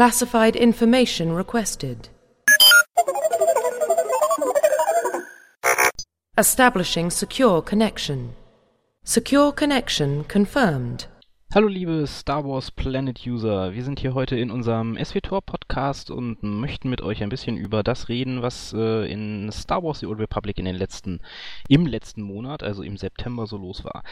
Classified information requested. Establishing secure connection. Secure connection confirmed. Hallo liebe Star Wars Planet User, wir sind hier heute in unserem SWTOR Podcast und möchten mit euch ein bisschen über das reden, was äh, in Star Wars The Old Republic in den letzten, im letzten Monat, also im September so los war.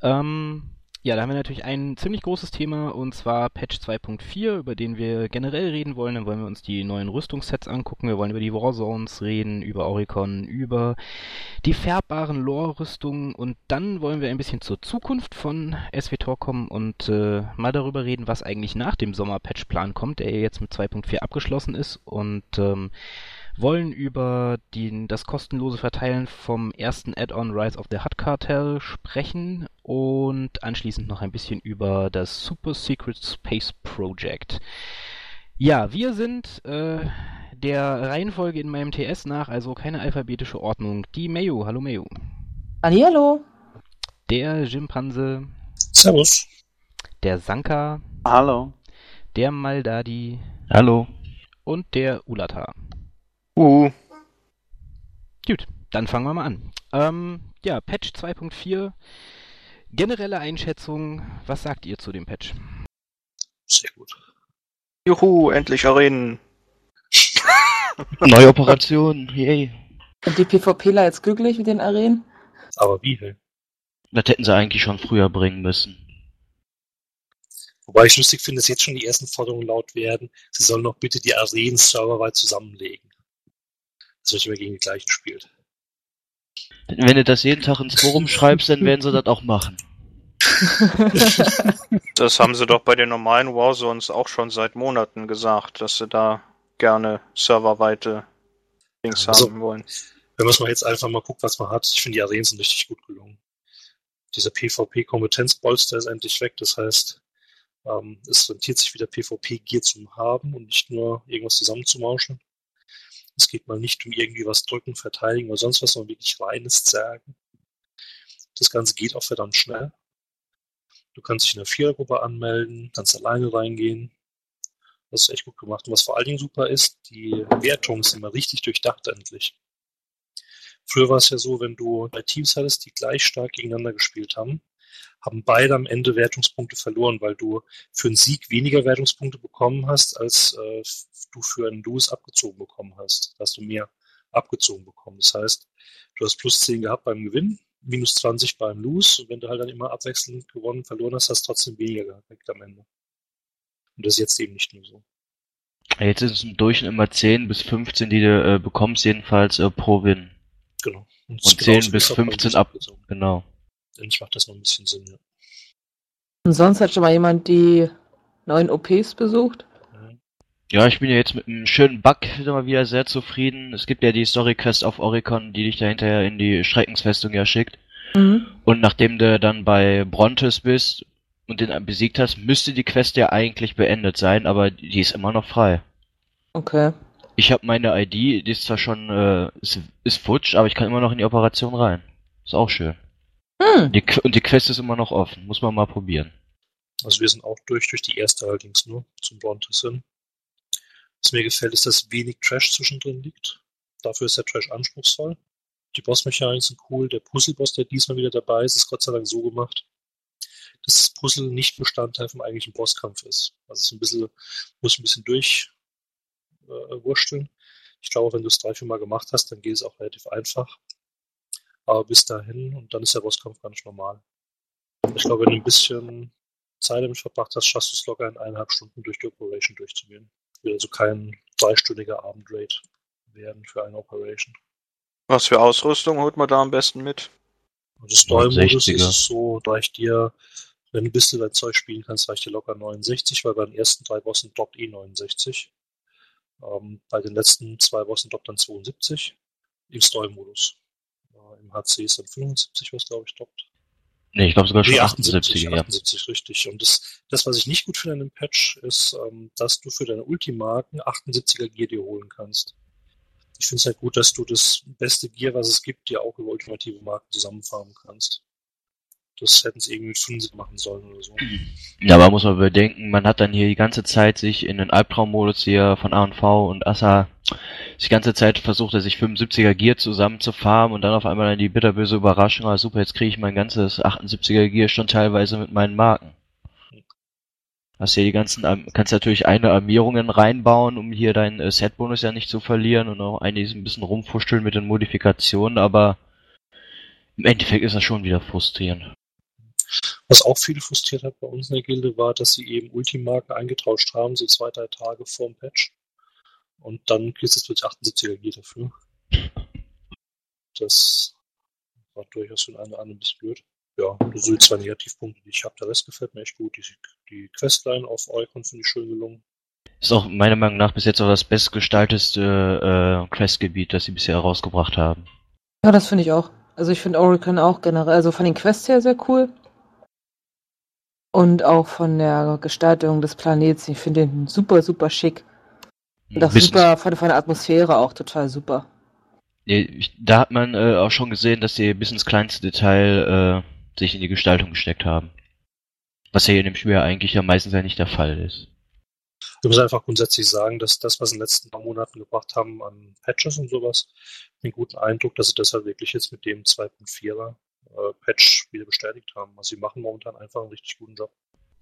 Ähm, ja, da haben wir natürlich ein ziemlich großes Thema und zwar Patch 2.4, über den wir generell reden wollen. Dann wollen wir uns die neuen Rüstungssets angucken. Wir wollen über die Warzones reden, über Oricon, über die färbbaren Lore-Rüstungen und dann wollen wir ein bisschen zur Zukunft von SWTOR kommen und äh, mal darüber reden, was eigentlich nach dem Sommer-Patch-Plan kommt, der jetzt mit 2.4 abgeschlossen ist und ähm, wollen über die, das kostenlose Verteilen vom ersten Add-on Rise of the Hutt Cartel sprechen und anschließend noch ein bisschen über das Super Secret Space Project. Ja, wir sind äh, der Reihenfolge in meinem TS nach, also keine alphabetische Ordnung. Die Mayo, hallo Mayo. Hallihallo. Der Schimpanse. Servus. Der Sanka. Hallo. Der Maldadi. Hallo. Und der Ulata. Uh. Gut, dann fangen wir mal an. Ähm, ja, Patch 2.4. Generelle Einschätzung, was sagt ihr zu dem Patch? Sehr gut. Juhu, endlich Arenen. Neue Operation, yay. Sind die PvPler jetzt glücklich mit den Arenen? Aber wie, hey? Das hätten sie eigentlich schon früher bringen müssen. Wobei ich lustig finde, dass jetzt schon die ersten Forderungen laut werden, sie sollen doch bitte die Arenen serverweit zusammenlegen. Dass man nicht immer gegen die gleichen spielt. Wenn du das jeden Tag ins Forum schreibst, dann werden sie das auch machen. Das haben sie doch bei den normalen Warzones auch schon seit Monaten gesagt, dass sie da gerne serverweite Dings Also- haben wollen. Wenn man es mal jetzt einfach mal guckt, was man hat, ich finde die Arenen sind richtig gut gelungen. Dieser PvP-Kompetenzbolster ist endlich weg, das heißt, ähm, es rentiert sich wieder PvP-Gear zu haben und nicht nur irgendwas zusammenzumauschen. Es geht mal nicht um irgendwie was drücken, verteidigen oder sonst was, sondern wirklich reines Zergen. Das Ganze geht auch verdammt schnell. Du kannst dich in einer Vierergruppe anmelden, kannst alleine reingehen. Das ist echt gut gemacht. Und was vor allen Dingen super ist, die Wertungen sind mal richtig durchdacht endlich. Früher war es ja so, wenn du zwei Teams hattest, die gleich stark gegeneinander gespielt haben, haben beide am Ende Wertungspunkte verloren, weil du für einen Sieg weniger Wertungspunkte bekommen hast, als äh, du für einen Lose abgezogen bekommen hast. Da hast du mehr abgezogen bekommen. Das heißt, du hast plus 10 gehabt beim Gewinn, minus 20 beim Lose. Und wenn du halt dann immer abwechselnd gewonnen, verloren hast, hast du trotzdem weniger gehabt am Ende. Und das ist jetzt eben nicht nur so. Jetzt ist es im Durchschnitt immer 10 bis 15, die du äh, bekommst, jedenfalls äh, pro Win. Genau. Und das 10 genauso bis ist auch beim 15 Lose ab. abgezogen. Genau. Eigentlich macht das noch ein bisschen Sinn, ja. Und sonst hat schon mal jemand die neuen OPs besucht? Ja, ich bin ja jetzt mit einem schönen Bug mal wieder sehr zufrieden. Es gibt ja die Story Quest auf Oricon, die dich da hinterher in die Schreckensfestung ja schickt. Mhm. Und nachdem du dann bei Brontes bist und den besiegt hast, müsste die Quest ja eigentlich beendet sein, aber die ist immer noch frei. Okay. Ich habe meine ID, die ist zwar schon, äh, ist, ist futsch, aber ich kann immer noch in die Operation rein. Ist auch schön. Hm. Die, und die Quest ist immer noch offen. Muss man mal probieren. Also wir sind auch durch, durch die erste allerdings nur zum Brontes hin. Was mir gefällt, ist, dass wenig Trash zwischendrin liegt. Dafür ist der Trash anspruchsvoll. Die Bossmechaniken sind cool. Der Puzzleboss, der diesmal wieder dabei ist, ist Gott sei Dank so gemacht, dass das Puzzle nicht Bestandteil vom eigentlichen Bosskampf ist. Also es ist ein bisschen, muss ein bisschen durch äh, wursteln. Ich glaube, wenn du es drei, vier Mal gemacht hast, dann geht es auch relativ einfach. Aber bis dahin und dann ist der Bosskampf ganz normal. Ich glaube, wenn du ein bisschen Zeit damit verbracht hast, schaffst du es locker in eineinhalb Stunden durch die Operation durchzugehen. Will also kein dreistündiger Abendraid werden für eine Operation. Was für Ausrüstung holt man da am besten mit? Und das Story-Modus 69er. ist es so, reicht dir, wenn du ein bisschen dein Zeug spielen kannst, reicht dir locker 69, weil bei den ersten drei Bossen droppt eh 69. Ähm, bei den letzten zwei Bossen droppt dann 72 im Story-Modus. HC ist dann 75, was glaube ich droppt. Nee, ich glaube sogar schon Nee, 78, ja. 78, richtig. Und das, das, was ich nicht gut finde an dem Patch, ist, ähm, dass du für deine Ultimarken 78er Gear dir holen kannst. Ich finde es halt gut, dass du das beste Gear, was es gibt, dir auch über ultimative Marken zusammenfarmen kannst. Das hätten sie irgendwie mit 75 machen sollen oder so. Ja, aber muss man bedenken, man hat dann hier die ganze Zeit sich in den Albtraummodus hier von A&V und Assa die ganze Zeit versucht er sich 75er Gear zusammen und dann auf einmal dann die bitterböse Überraschung, ah super, jetzt kriege ich mein ganzes 78er Gear schon teilweise mit meinen Marken. Hast hier die ganzen, kannst natürlich eine Armierungen reinbauen, um hier deinen äh, Set-Bonus ja nicht zu verlieren und auch einiges ein bisschen rumfuscheln mit den Modifikationen, aber im Endeffekt ist das schon wieder frustrierend. Was auch viele frustriert hat bei uns in der Gilde war, dass sie eben Ultimarke eingetauscht haben, so zwei, drei Tage vorm Patch. Und dann kriegst du plötzlich 78er G dafür. Das war durchaus einen oder anderen ein bisschen blöd. Ja, das sind zwei Negativpunkte, die ich habe. Der Rest gefällt mir echt gut. Die, die Questline auf Eukon finde ich schön gelungen. Ist auch meiner Meinung nach bis jetzt auch das bestgestalteste äh, Questgebiet, das sie bisher rausgebracht haben. Ja, das finde ich auch. Also ich finde Oricon auch generell, also von den Quests her sehr cool. Und auch von der Gestaltung des Planets. Ich finde den super, super schick. Und auch super, von, von der Atmosphäre auch total super. Da hat man äh, auch schon gesehen, dass sie bis ins kleinste Detail äh, sich in die Gestaltung gesteckt haben. Was ja hier in dem Spiel ja eigentlich ja meistens ja nicht der Fall ist. Ich muss einfach grundsätzlich sagen, dass das, was in den letzten paar Monaten gebracht haben an Patches und sowas, den guten Eindruck, dass sie das halt wirklich jetzt mit dem 2.4er äh, Patch wieder bestätigt haben. Also sie machen momentan einfach einen richtig guten Job.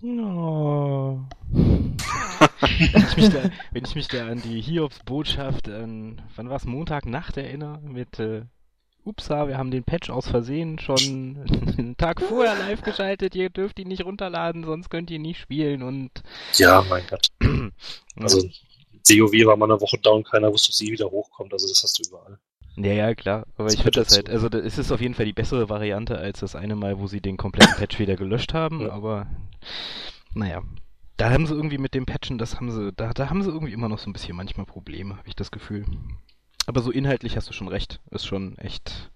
No. wenn, ich mich da, wenn ich mich da an die Hiobs-Botschaft an, wann war es, Montagnacht erinnere, mit, äh, upsa, wir haben den Patch aus Versehen schon einen Tag vorher live geschaltet, ihr dürft ihn nicht runterladen, sonst könnt ihr nicht spielen und Ja, mein Gott. Also COW war mal eine Woche down, keiner wusste, ob sie wieder hochkommt. Also das hast du überall. Ja, ja, klar, aber Das ich finde das halt, also da- es ist auf jeden Fall die bessere Variante als das eine Mal, wo sie den kompletten Patch wieder gelöscht haben, Ja. aber naja. Da haben sie irgendwie mit dem Patchen, das haben sie, da, da haben sie irgendwie immer noch so ein bisschen manchmal Probleme, habe ich das Gefühl. Aber so inhaltlich hast du schon recht. Ist schon echt.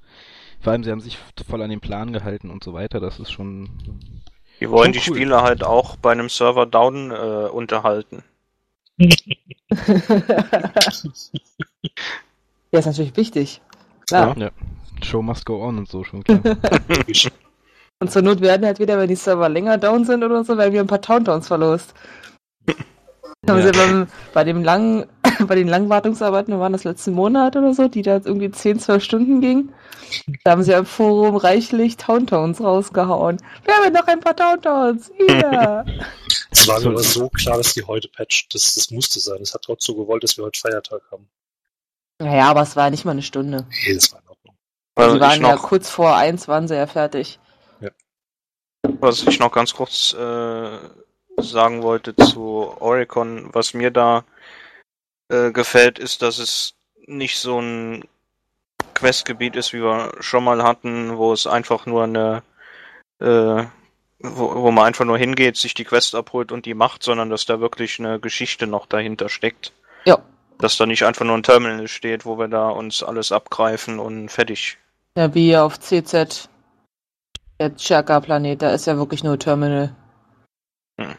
Vor allem, sie haben sich voll an den Plan gehalten und so weiter. Das ist schon. Die wollen Schon die cool. Spieler halt auch bei einem Server down äh, unterhalten. Ja, ist natürlich wichtig. Klar. Ja. Show must go on und so schon klar. Und zur Not werden halt wieder, wenn die Server länger down sind oder so, werden wir ein paar Countdowns verlost. Haben sie beim, bei dem langen, bei den langen Wartungsarbeiten, waren das letzten Monat oder so, die da jetzt irgendwie 10, 12 Stunden gingen. Da haben sie im Forum reichlich Towntowns rausgehauen. Wir haben noch ein paar Towntowns. Hier. Es war aber so klar, dass die heute patcht. Das, das musste sein. Es hat trotzdem so gewollt, dass wir heute Feiertag haben. Naja, aber es war nicht mal eine Stunde. Nee, das war in Ordnung. Was die ich, waren ja noch, kurz vor eins, waren sie ja fertig. was ich noch ganz kurz äh, sagen wollte zu Oricon, was mir da äh, gefällt, ist, dass es nicht so ein Questgebiet ist, wie wir schon mal hatten, wo es einfach nur eine, äh, wo, wo man einfach nur hingeht, sich die Quest abholt und die macht, sondern dass da wirklich eine Geschichte noch dahinter steckt. Ja. Dass da nicht einfach nur ein Terminal steht, wo wir da uns alles abgreifen und fertig. Ja, wie auf CZ. Der Chaka-Planet, da ist ja wirklich nur Terminal. Hm.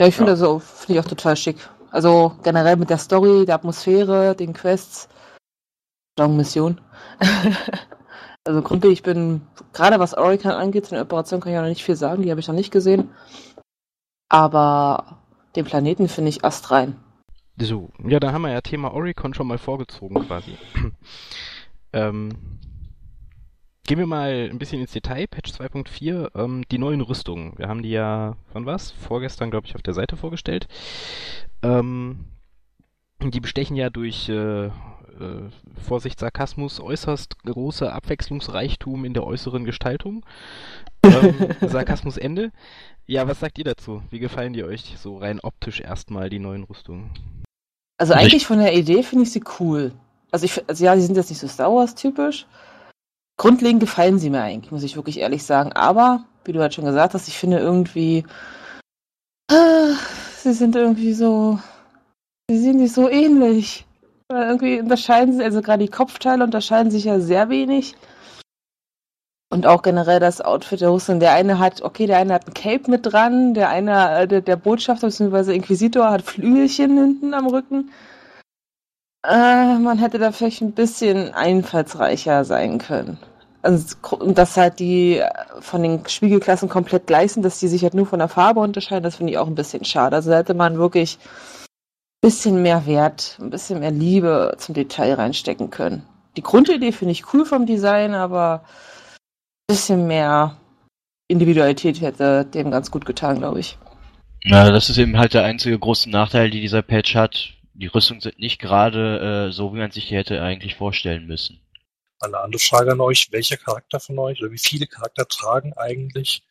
Ja, ich finde Ja. das auch, finde ich auch total schick. Also generell mit der Story, der Atmosphäre, den Quests. Long Mission. also grundlegend, ich bin, gerade was Oricon angeht, in der Operation kann ich auch noch nicht viel sagen, die habe ich noch nicht gesehen. Aber den Planeten finde ich astrein. So, ja, da haben wir ja Thema Oricon schon mal vorgezogen quasi. ähm, gehen wir mal ein bisschen ins Detail. Patch 2.4, ähm, die neuen Rüstungen. Wir haben die ja, wann was? Vorgestern, glaube ich, auf der Seite vorgestellt. Ähm, die bestechen ja durch äh, äh, Vorsicht Sarkasmus äußerst große Abwechslungsreichtum in der äußeren Gestaltung. Ähm, Sarkasmus Ende. Ja, was sagt ihr dazu? Wie gefallen die euch so rein optisch erstmal die neuen Rüstungen? Also Also ich- eigentlich von der Idee finde ich sie cool. Also ich, also ja, sie sind jetzt nicht so Star Wars typisch. Grundlegend gefallen sie mir eigentlich, muss ich wirklich ehrlich sagen. Aber, wie du halt schon gesagt hast, ich finde irgendwie, ah, sie sind irgendwie so, sie sehen sich so ähnlich. Weil irgendwie unterscheiden sie, also gerade die Kopfteile unterscheiden sich ja sehr wenig. Und auch generell das Outfit der Rüstung. Der eine hat, okay, der eine hat ein Cape mit dran, der eine, äh, der, der Botschafter bzw. Inquisitor hat Flügelchen hinten am Rücken. Äh, man hätte da vielleicht ein bisschen einfallsreicher sein können. Also, dass halt die von den Spiegelklassen komplett gleich sind, dass die sich halt nur von der Farbe unterscheiden, das finde ich auch ein bisschen schade. Also da hätte man wirklich ein bisschen mehr Wert, ein bisschen mehr Liebe zum Detail reinstecken können. Die Grundidee finde ich cool vom Design, aber bisschen mehr Individualität hätte dem ganz gut getan, glaube ich. Na, das ist eben halt der einzige große Nachteil, die dieser Patch hat. Die Rüstungen sind nicht gerade äh, so, wie man sich die hätte eigentlich vorstellen müssen. Eine andere Frage an euch, welcher Charakter von euch oder wie viele Charakter tragen eigentlich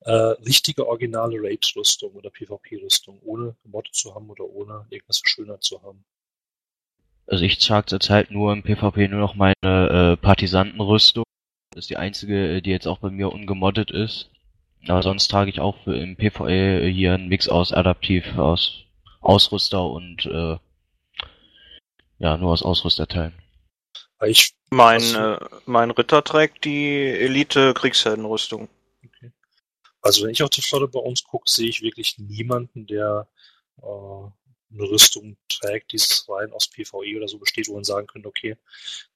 äh, richtige originale Raid-Rüstung oder PvP-Rüstung, ohne gemoddet zu haben oder ohne irgendwas verschönert zu haben? Also ich trage zurzeit nur im PvP nur noch meine äh, Partisantenrüstung. Das ist die einzige, äh, die jetzt auch bei mir ungemoddet ist. Aber sonst trage ich auch für, im PvE hier einen Mix aus Adaptiv, aus Ausrüster und äh, ja, nur aus Ausrüsterteilen. Ich, Mein, äh, mein Ritter trägt die Elite-Kriegsheldenrüstung. also wenn ich auf die Flotte bei uns gucke, sehe ich wirklich niemanden, der äh, eine Rüstung trägt, die rein aus PvE oder so besteht, wo man sagen könnte, okay,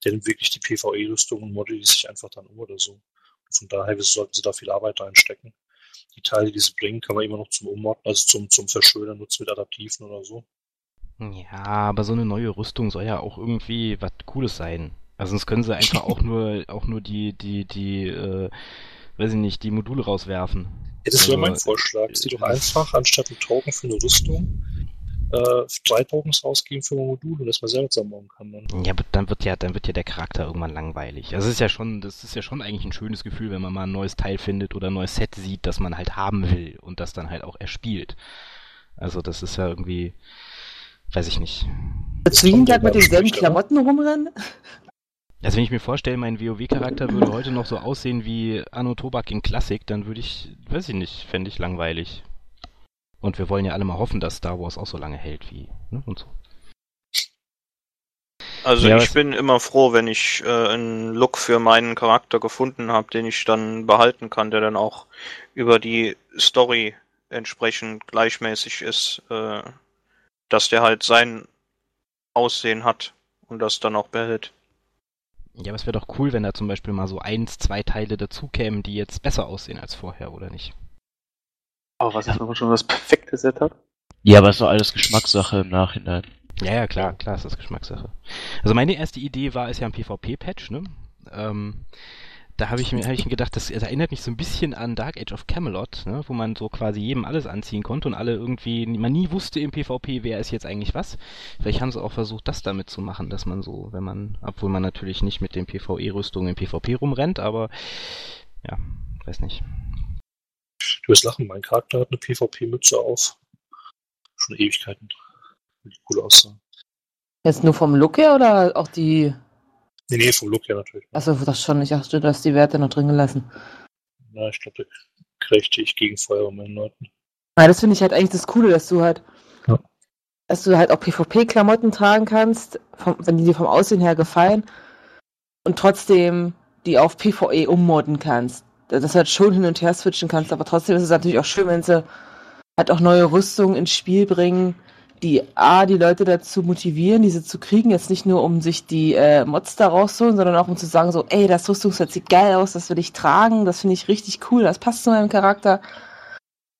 der nimmt wirklich die PvE-Rüstung und modelt die sich einfach dann um oder so. Und von daher sollten sie da viel Arbeit reinstecken. Die Teile, die sie bringen, kann man immer noch zum Ummodden, also zum, zum Verschönern nutzen mit Adaptiven oder so. Ja, aber so eine neue Rüstung soll ja auch irgendwie was Cooles sein. Also sonst können sie einfach auch nur auch nur die, die, die, äh, weiß ich nicht, die Module rauswerfen. Ja, das wäre Also, mein Vorschlag. Sie doch das- einfach, anstatt einen Token für eine Rüstung, äh, drei Tokens rausgeben für ein Modul, das man selber zusammenbauen kann. Dann. Ja, aber dann wird ja, dann wird ja der Charakter irgendwann langweilig. Also es ist ja schon, das ist ja schon eigentlich ein schönes Gefühl, wenn man mal ein neues Teil findet oder ein neues Set sieht, das man halt haben will und das dann halt auch erspielt. Also das ist ja irgendwie, weiß ich nicht. Tag ja mit denselben Klamotten rumrennen? Also wenn ich mir vorstelle, mein WoW-Charakter würde heute noch so aussehen wie Anno Tobak in Classic, dann würde ich, weiß ich nicht, fände ich langweilig. Und wir wollen ja alle mal hoffen, dass Star Wars auch so lange hält wie, ne, und so. Also Ja, ich bin immer froh, wenn ich äh, einen Look für meinen Charakter gefunden habe, den ich dann behalten kann, der dann auch über die Story entsprechend gleichmäßig ist, äh, dass der halt sein Aussehen hat und das dann auch behält. Ja, aber es wäre doch cool, wenn da zum Beispiel mal so eins, zwei Teile dazukämen, die jetzt besser aussehen als vorher, oder nicht? Aber was ist, wenn man schon das perfekte Set hat? Ja, aber ist doch alles Geschmackssache im Nachhinein. Ja, ja, klar, klar ist das Geschmackssache. Also meine erste Idee war, ist ja ein PvP-Patch, ne? Ähm, da habe ich mir, hab ich mir gedacht, das, das erinnert mich so ein bisschen an Dark Age of Camelot, ne? wo man so quasi jedem alles anziehen konnte und alle irgendwie, man nie wusste im PvP, wer ist jetzt eigentlich was. Vielleicht haben sie auch versucht, das damit zu machen, dass man so, wenn man, obwohl man natürlich nicht mit den PvE-Rüstungen im PvP rumrennt, aber ja, weiß nicht. Du wirst lachen, mein Charakter hat eine PvP-Mütze auf. Schon Ewigkeiten. Die cool aussah. Jetzt nur vom Look her oder auch die. Nee, nee, vom Look her natürlich. Achso, das schon. Ich dachte, du hast die Werte noch drin gelassen. Na, ich glaube, da kriegte ich gegen Feuer bei meinen Leuten. Ja, das finde ich halt eigentlich das Coole, dass du halt. Ja. Dass du halt auch PvP-Klamotten tragen kannst, vom, wenn die dir vom Aussehen her gefallen. Und trotzdem die auf PvE ummodden kannst. Dass du halt schon hin und her switchen kannst, aber trotzdem ist es natürlich auch schön, wenn sie halt auch neue Rüstungen ins Spiel bringen, die A, die Leute dazu motivieren, diese zu kriegen, jetzt nicht nur um sich die äh, Mods da rauszuholen, sondern auch um zu sagen, so, ey, das Rüstungsset sieht geil aus, das will ich tragen, das finde ich richtig cool, das passt zu meinem Charakter.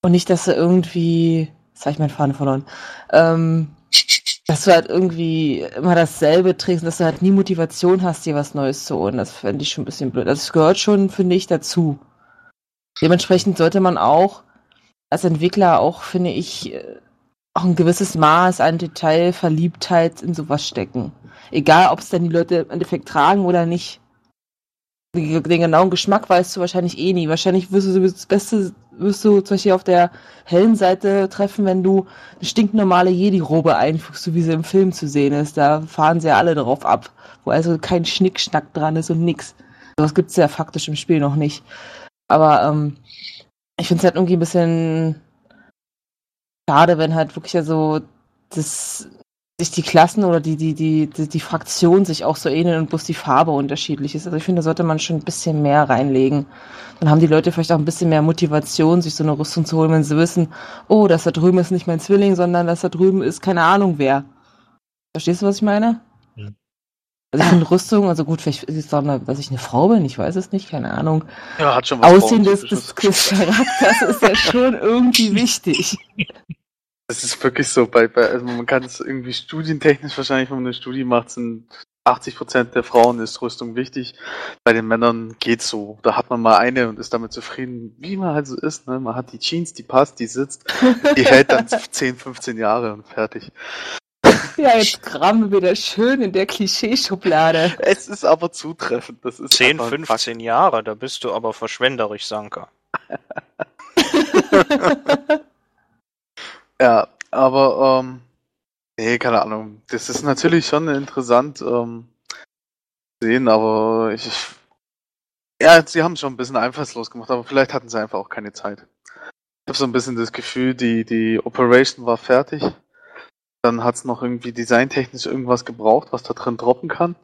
Und nicht, dass du irgendwie, jetzt habe ich meinen Faden verloren, ähm, dass du halt irgendwie immer dasselbe trägst dass du halt nie Motivation hast, dir was Neues zu holen. Das fände ich schon ein bisschen blöd. Also es gehört schon, finde ich, dazu. Dementsprechend sollte man auch als Entwickler auch, finde ich, äh, auch ein gewisses Maß an Detailverliebtheit in sowas stecken. Egal, ob es dann die Leute im Endeffekt tragen oder nicht. Den genauen Geschmack weißt du wahrscheinlich eh nie. Wahrscheinlich wirst du sowieso das Beste, wirst du zum Beispiel auf der hellen Seite treffen, wenn du eine stinknormale Jedi-Robe einfügst, so wie sie im Film zu sehen ist. Da fahren sie ja alle drauf ab. Wo also kein Schnickschnack dran ist und nix. Das gibt's ja faktisch im Spiel noch nicht. Aber ähm, ich finde es halt irgendwie ein bisschen schade, wenn halt wirklich ja so das sich die Klassen oder die, die, die, die, die Fraktionen sich auch so ähneln und bloß die Farbe unterschiedlich ist. Also ich finde, da sollte man schon ein bisschen mehr reinlegen. Dann haben die Leute vielleicht auch ein bisschen mehr Motivation, sich so eine Rüstung zu holen, wenn sie wissen, oh, das da drüben ist nicht mein Zwilling, sondern das da drüben ist keine Ahnung wer. Verstehst du, was ich meine? Ja. Also ich finde Rüstung, also gut, vielleicht ist es dann, dass ich eine Frau bin, ich weiß es nicht, keine Ahnung. Ja, hat schon was Aussehen des, des, des Charakters ist ja schon irgendwie wichtig. Das ist wirklich so, bei, bei also man kann es irgendwie studientechnisch wahrscheinlich, wenn man eine Studie macht, sind 80% der Frauen ist Rüstung wichtig. Bei den Männern geht's so. Da hat man mal eine und ist damit zufrieden, wie man halt so ist. Ne? Man hat die Jeans, die passt, die sitzt, die hält dann 10, 15 Jahre und fertig. Ja, jetzt kramen wir wieder schön in der Klischeeschublade. Es ist aber zutreffend. Das ist 10, einfach ein 15 Jahre, da bist du aber verschwenderisch, Sanka. Ja, aber ähm, nee, keine Ahnung. Das ist natürlich schon interessant ähm, zu sehen, aber ich, ich ja, sie haben es schon ein bisschen einfallslos gemacht, aber vielleicht hatten sie einfach auch keine Zeit. Ich habe so ein bisschen das Gefühl, die die Operation war fertig. Dann hat es noch irgendwie designtechnisch irgendwas gebraucht, was da drin droppen kann.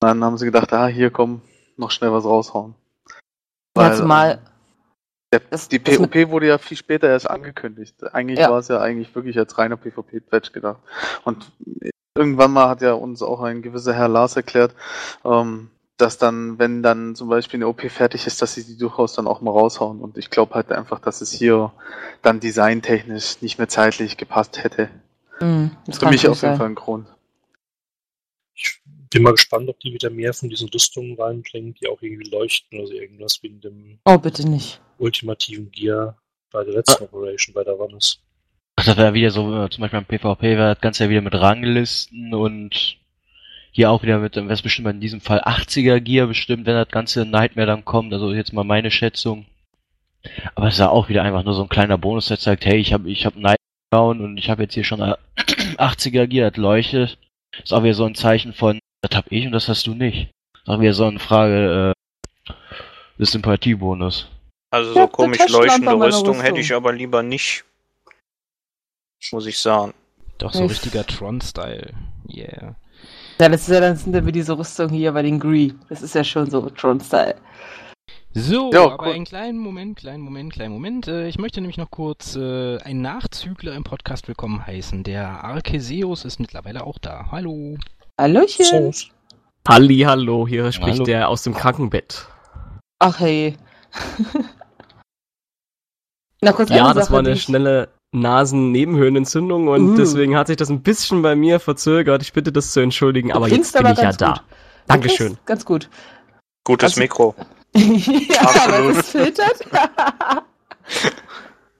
Dann haben sie gedacht, ah, hier komm, noch schnell was raushauen. Ja, Weil, zumal, der, Das- die das POP wurde ja viel später erst angekündigt. Eigentlich Ja. war es ja eigentlich wirklich als reiner PvP-Patch gedacht. Und irgendwann mal hat ja uns auch ein gewisser Herr Lars erklärt, ähm, dass dann, wenn dann zum Beispiel eine OP fertig ist, dass sie die durchaus dann auch mal raushauen. Und ich glaube halt einfach, dass es hier dann designtechnisch nicht mehr zeitlich gepasst hätte. das Für mich auf jeden. Fall ein Grund. Ich bin mal gespannt, ob die wieder mehr von diesen Rüstungen reinbringen, die auch irgendwie leuchten oder so irgendwas wie in dem Oh, bitte nicht. Ultimativen Gear bei der letzten Operation bei der Wannes. Ach, das wäre wieder so, äh, zum Beispiel beim PvP wäre das Ganze ja wieder mit Ranglisten und hier auch wieder mit, dann wäre es bestimmt in diesem Fall 80er Gear bestimmt, wenn das ganze Nightmare dann kommt, also jetzt mal meine Schätzung. Aber es ist ja auch wieder einfach nur so ein kleiner Bonus, der sagt, hey, ich habe ich hab Nightmare und ich habe jetzt hier schon äh, 80er Gear, das leuchtet. Ist auch wieder so ein Zeichen von, das hab ich und das hast du nicht. Ist auch wieder so eine Frage, äh, des Sympathiebonus. Also so komisch leuchtende meiner Rüstung hätte Rüstung. ich aber lieber nicht. Muss ich sagen. Doch so Ich- richtiger Tron-Style. Yeah. Ja, das ist ja dann sind wie diese Rüstung hier bei den Gree. Das ist ja schon so Tron-Style. So, Ja, aber cool. einen kleinen Moment, kleinen Moment, kleinen Moment. Äh, ich möchte nämlich noch kurz äh, einen Nachzügler im Podcast willkommen heißen. Der Arceseus ist mittlerweile auch da. Hallo. Hallöchen. So, Halli, hallo, hier spricht Hallo. der aus dem Krankenbett. Ach hey. Na, kurz Ja, das Sache, war eine ich- schnelle Nasennebenhöhlenentzündung und Uh. deswegen hat sich das ein bisschen bei mir verzögert. Ich bitte das zu entschuldigen, Du aber jetzt bin aber ich ja ganz da. gut. Dankeschön. Du klingst Ganz gut. Gutes Also- Mikro. ja, Absolut. aber das filtert.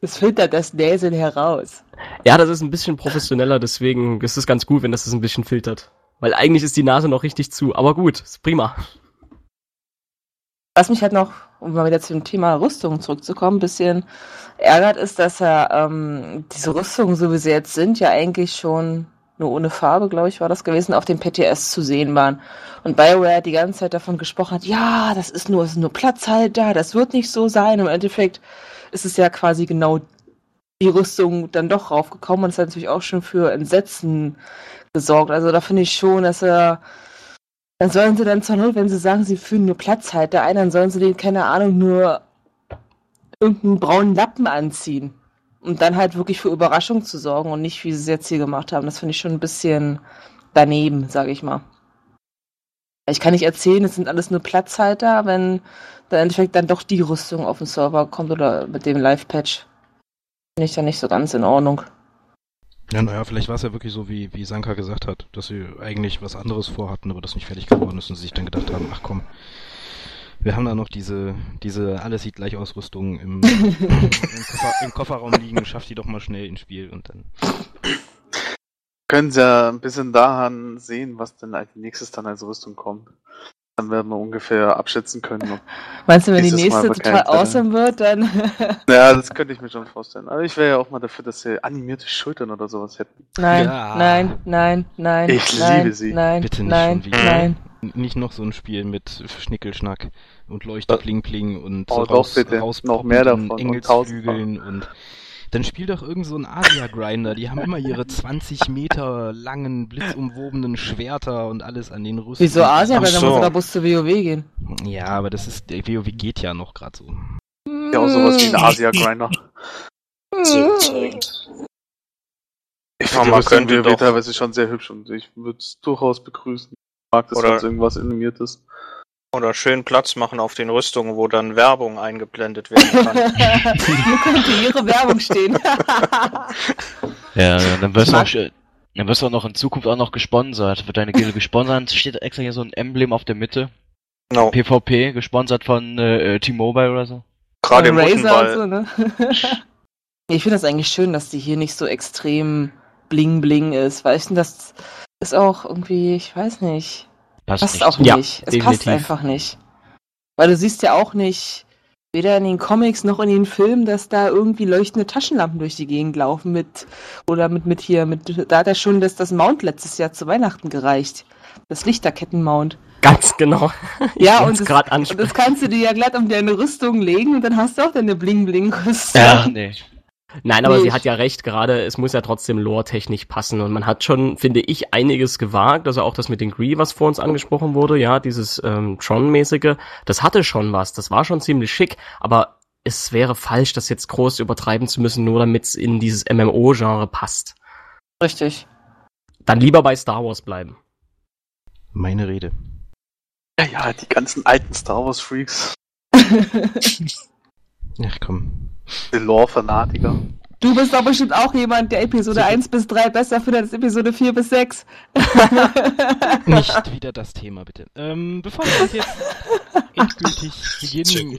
das filtert das Näseln heraus. Ja, das ist ein bisschen professioneller, deswegen ist es ganz gut, wenn das das ein bisschen filtert. Weil eigentlich ist die Nase noch richtig zu, aber gut, ist prima. Was mich halt noch, um mal wieder zum Thema Rüstung zurückzukommen, ein bisschen ärgert, ist, dass er ähm, diese Rüstungen, so wie sie jetzt sind, ja eigentlich schon nur ohne Farbe, glaube ich, war das gewesen, auf dem PTS zu sehen waren. Und BioWare die ganze Zeit davon gesprochen hat, ja, das ist nur, ist nur Platzhalter, das wird nicht so sein. Im Endeffekt ist es ja quasi genau die Rüstung dann doch raufgekommen und es hat natürlich auch schon für Entsetzen gesorgt. Also da finde ich schon, dass er dann sollen sie dann zur Not, wenn sie sagen, sie führen nur Platzhalter ein, dann sollen sie den, keine Ahnung, nur irgendeinen braunen Lappen anziehen. Und dann halt wirklich für Überraschung zu sorgen und nicht, wie sie es jetzt hier gemacht haben. Das finde ich schon ein bisschen daneben, sage ich mal. Ich kann nicht erzählen, es sind alles nur Platzhalter, wenn dann im Endeffekt dann doch die Rüstung auf den Server kommt oder mit dem Live-Patch. Finde ich dann nicht so ganz in Ordnung. Ja, naja, vielleicht war es ja wirklich so, wie, wie Sanka gesagt hat, dass sie eigentlich was anderes vorhatten, aber das nicht fertig geworden ist und sie sich dann gedacht haben, ach komm, wir haben da noch diese, diese alles sieht gleich Ausrüstung im, im, Koffer, im Kofferraum liegen, schafft die doch mal schnell ins Spiel und dann. Können Sie ja ein bisschen daran sehen, was denn als nächstes dann als Rüstung kommt. Dann werden wir ungefähr abschätzen können. Meinst du, wenn die nächste total awesome wird, dann. ja, das könnte ich mir schon vorstellen. Aber ich wäre ja auch mal dafür, dass sie animierte Schultern oder sowas hätten. nein, Ja. nein, nein, nein. Ich nein, liebe sie. Nein, Bitte nicht nein, schon wieder. nein. Nicht noch so ein Spiel mit Schnickelschnack und Leuchte Pling Pling und Oh, doch, bitte. Noch mehr davon und Engelsflügeln und dann spiel doch irgend so ein Asia-Grinder. Die haben immer ihre 20 Meter langen, blitzumwobenen Schwerter und alles an den Rüstungen. Wieso Asia? Ach Weil dann so. muss da Bus zu WoW gehen. Ja, aber das ist, der WoW geht ja noch gerade so. Ja, auch sowas wie ein Asia-Grinder. Ich die man Rüstung könnte WoW doch- teilweise schon sehr hübsch und ich würde es durchaus begrüßen. mag das, wenn es irgendwas animiert ist. Oder schön Platz machen auf den Rüstungen, wo dann Werbung eingeblendet werden kann. Hier könnte ihre Werbung stehen. Ja, dann wirst du auch, sch- dann wirst du auch noch in Zukunft auch noch gesponsert. Wird deine Gilde gesponsert, steht extra hier so ein Emblem auf der Mitte. Genau. PvP, gesponsert von äh, äh, T-Mobile oder so. Gerade im Razer und so, ne? ich finde das eigentlich schön, dass die hier nicht so extrem bling bling ist, weil ich finde, das ist auch irgendwie, ich weiß nicht, Passt, passt nicht. auch Ja, nicht. es passt definitiv. einfach nicht. Weil du siehst ja auch nicht, weder in den Comics noch in den Filmen, dass da irgendwie leuchtende Taschenlampen durch die Gegend laufen mit, oder mit, mit hier, mit, da hat ja schon das, das Mount letztes Jahr zu Weihnachten gereicht. Das Lichterketten-Mount. Ganz genau. Ja, wollt's und das, und das kannst du dir ja glatt um deine Rüstung legen und dann hast du auch deine Bling-Bling-Rüstung. Ja, nee. Nein, aber Nee, sie hat ja recht, gerade es muss ja trotzdem lore-technisch passen und man hat schon, finde ich, einiges gewagt, also auch das mit den Gree, was vor uns angesprochen wurde, ja, dieses ähm, Tron-mäßige, das hatte schon was, das war schon ziemlich schick, aber es wäre falsch, das jetzt groß übertreiben zu müssen, nur damit es in dieses MMO-Genre passt. Richtig. Dann lieber bei Star Wars bleiben. Meine Rede. Ja, ja, die ganzen alten Star Wars Freaks. Ach komm. Lore-Fanatiker. Du bist doch bestimmt auch jemand, der Episode 1 bis 3 besser findet als Episode 4 bis 6. Nicht wieder das Thema, bitte. Ähm, bevor wir uns jetzt endgültig beginnen.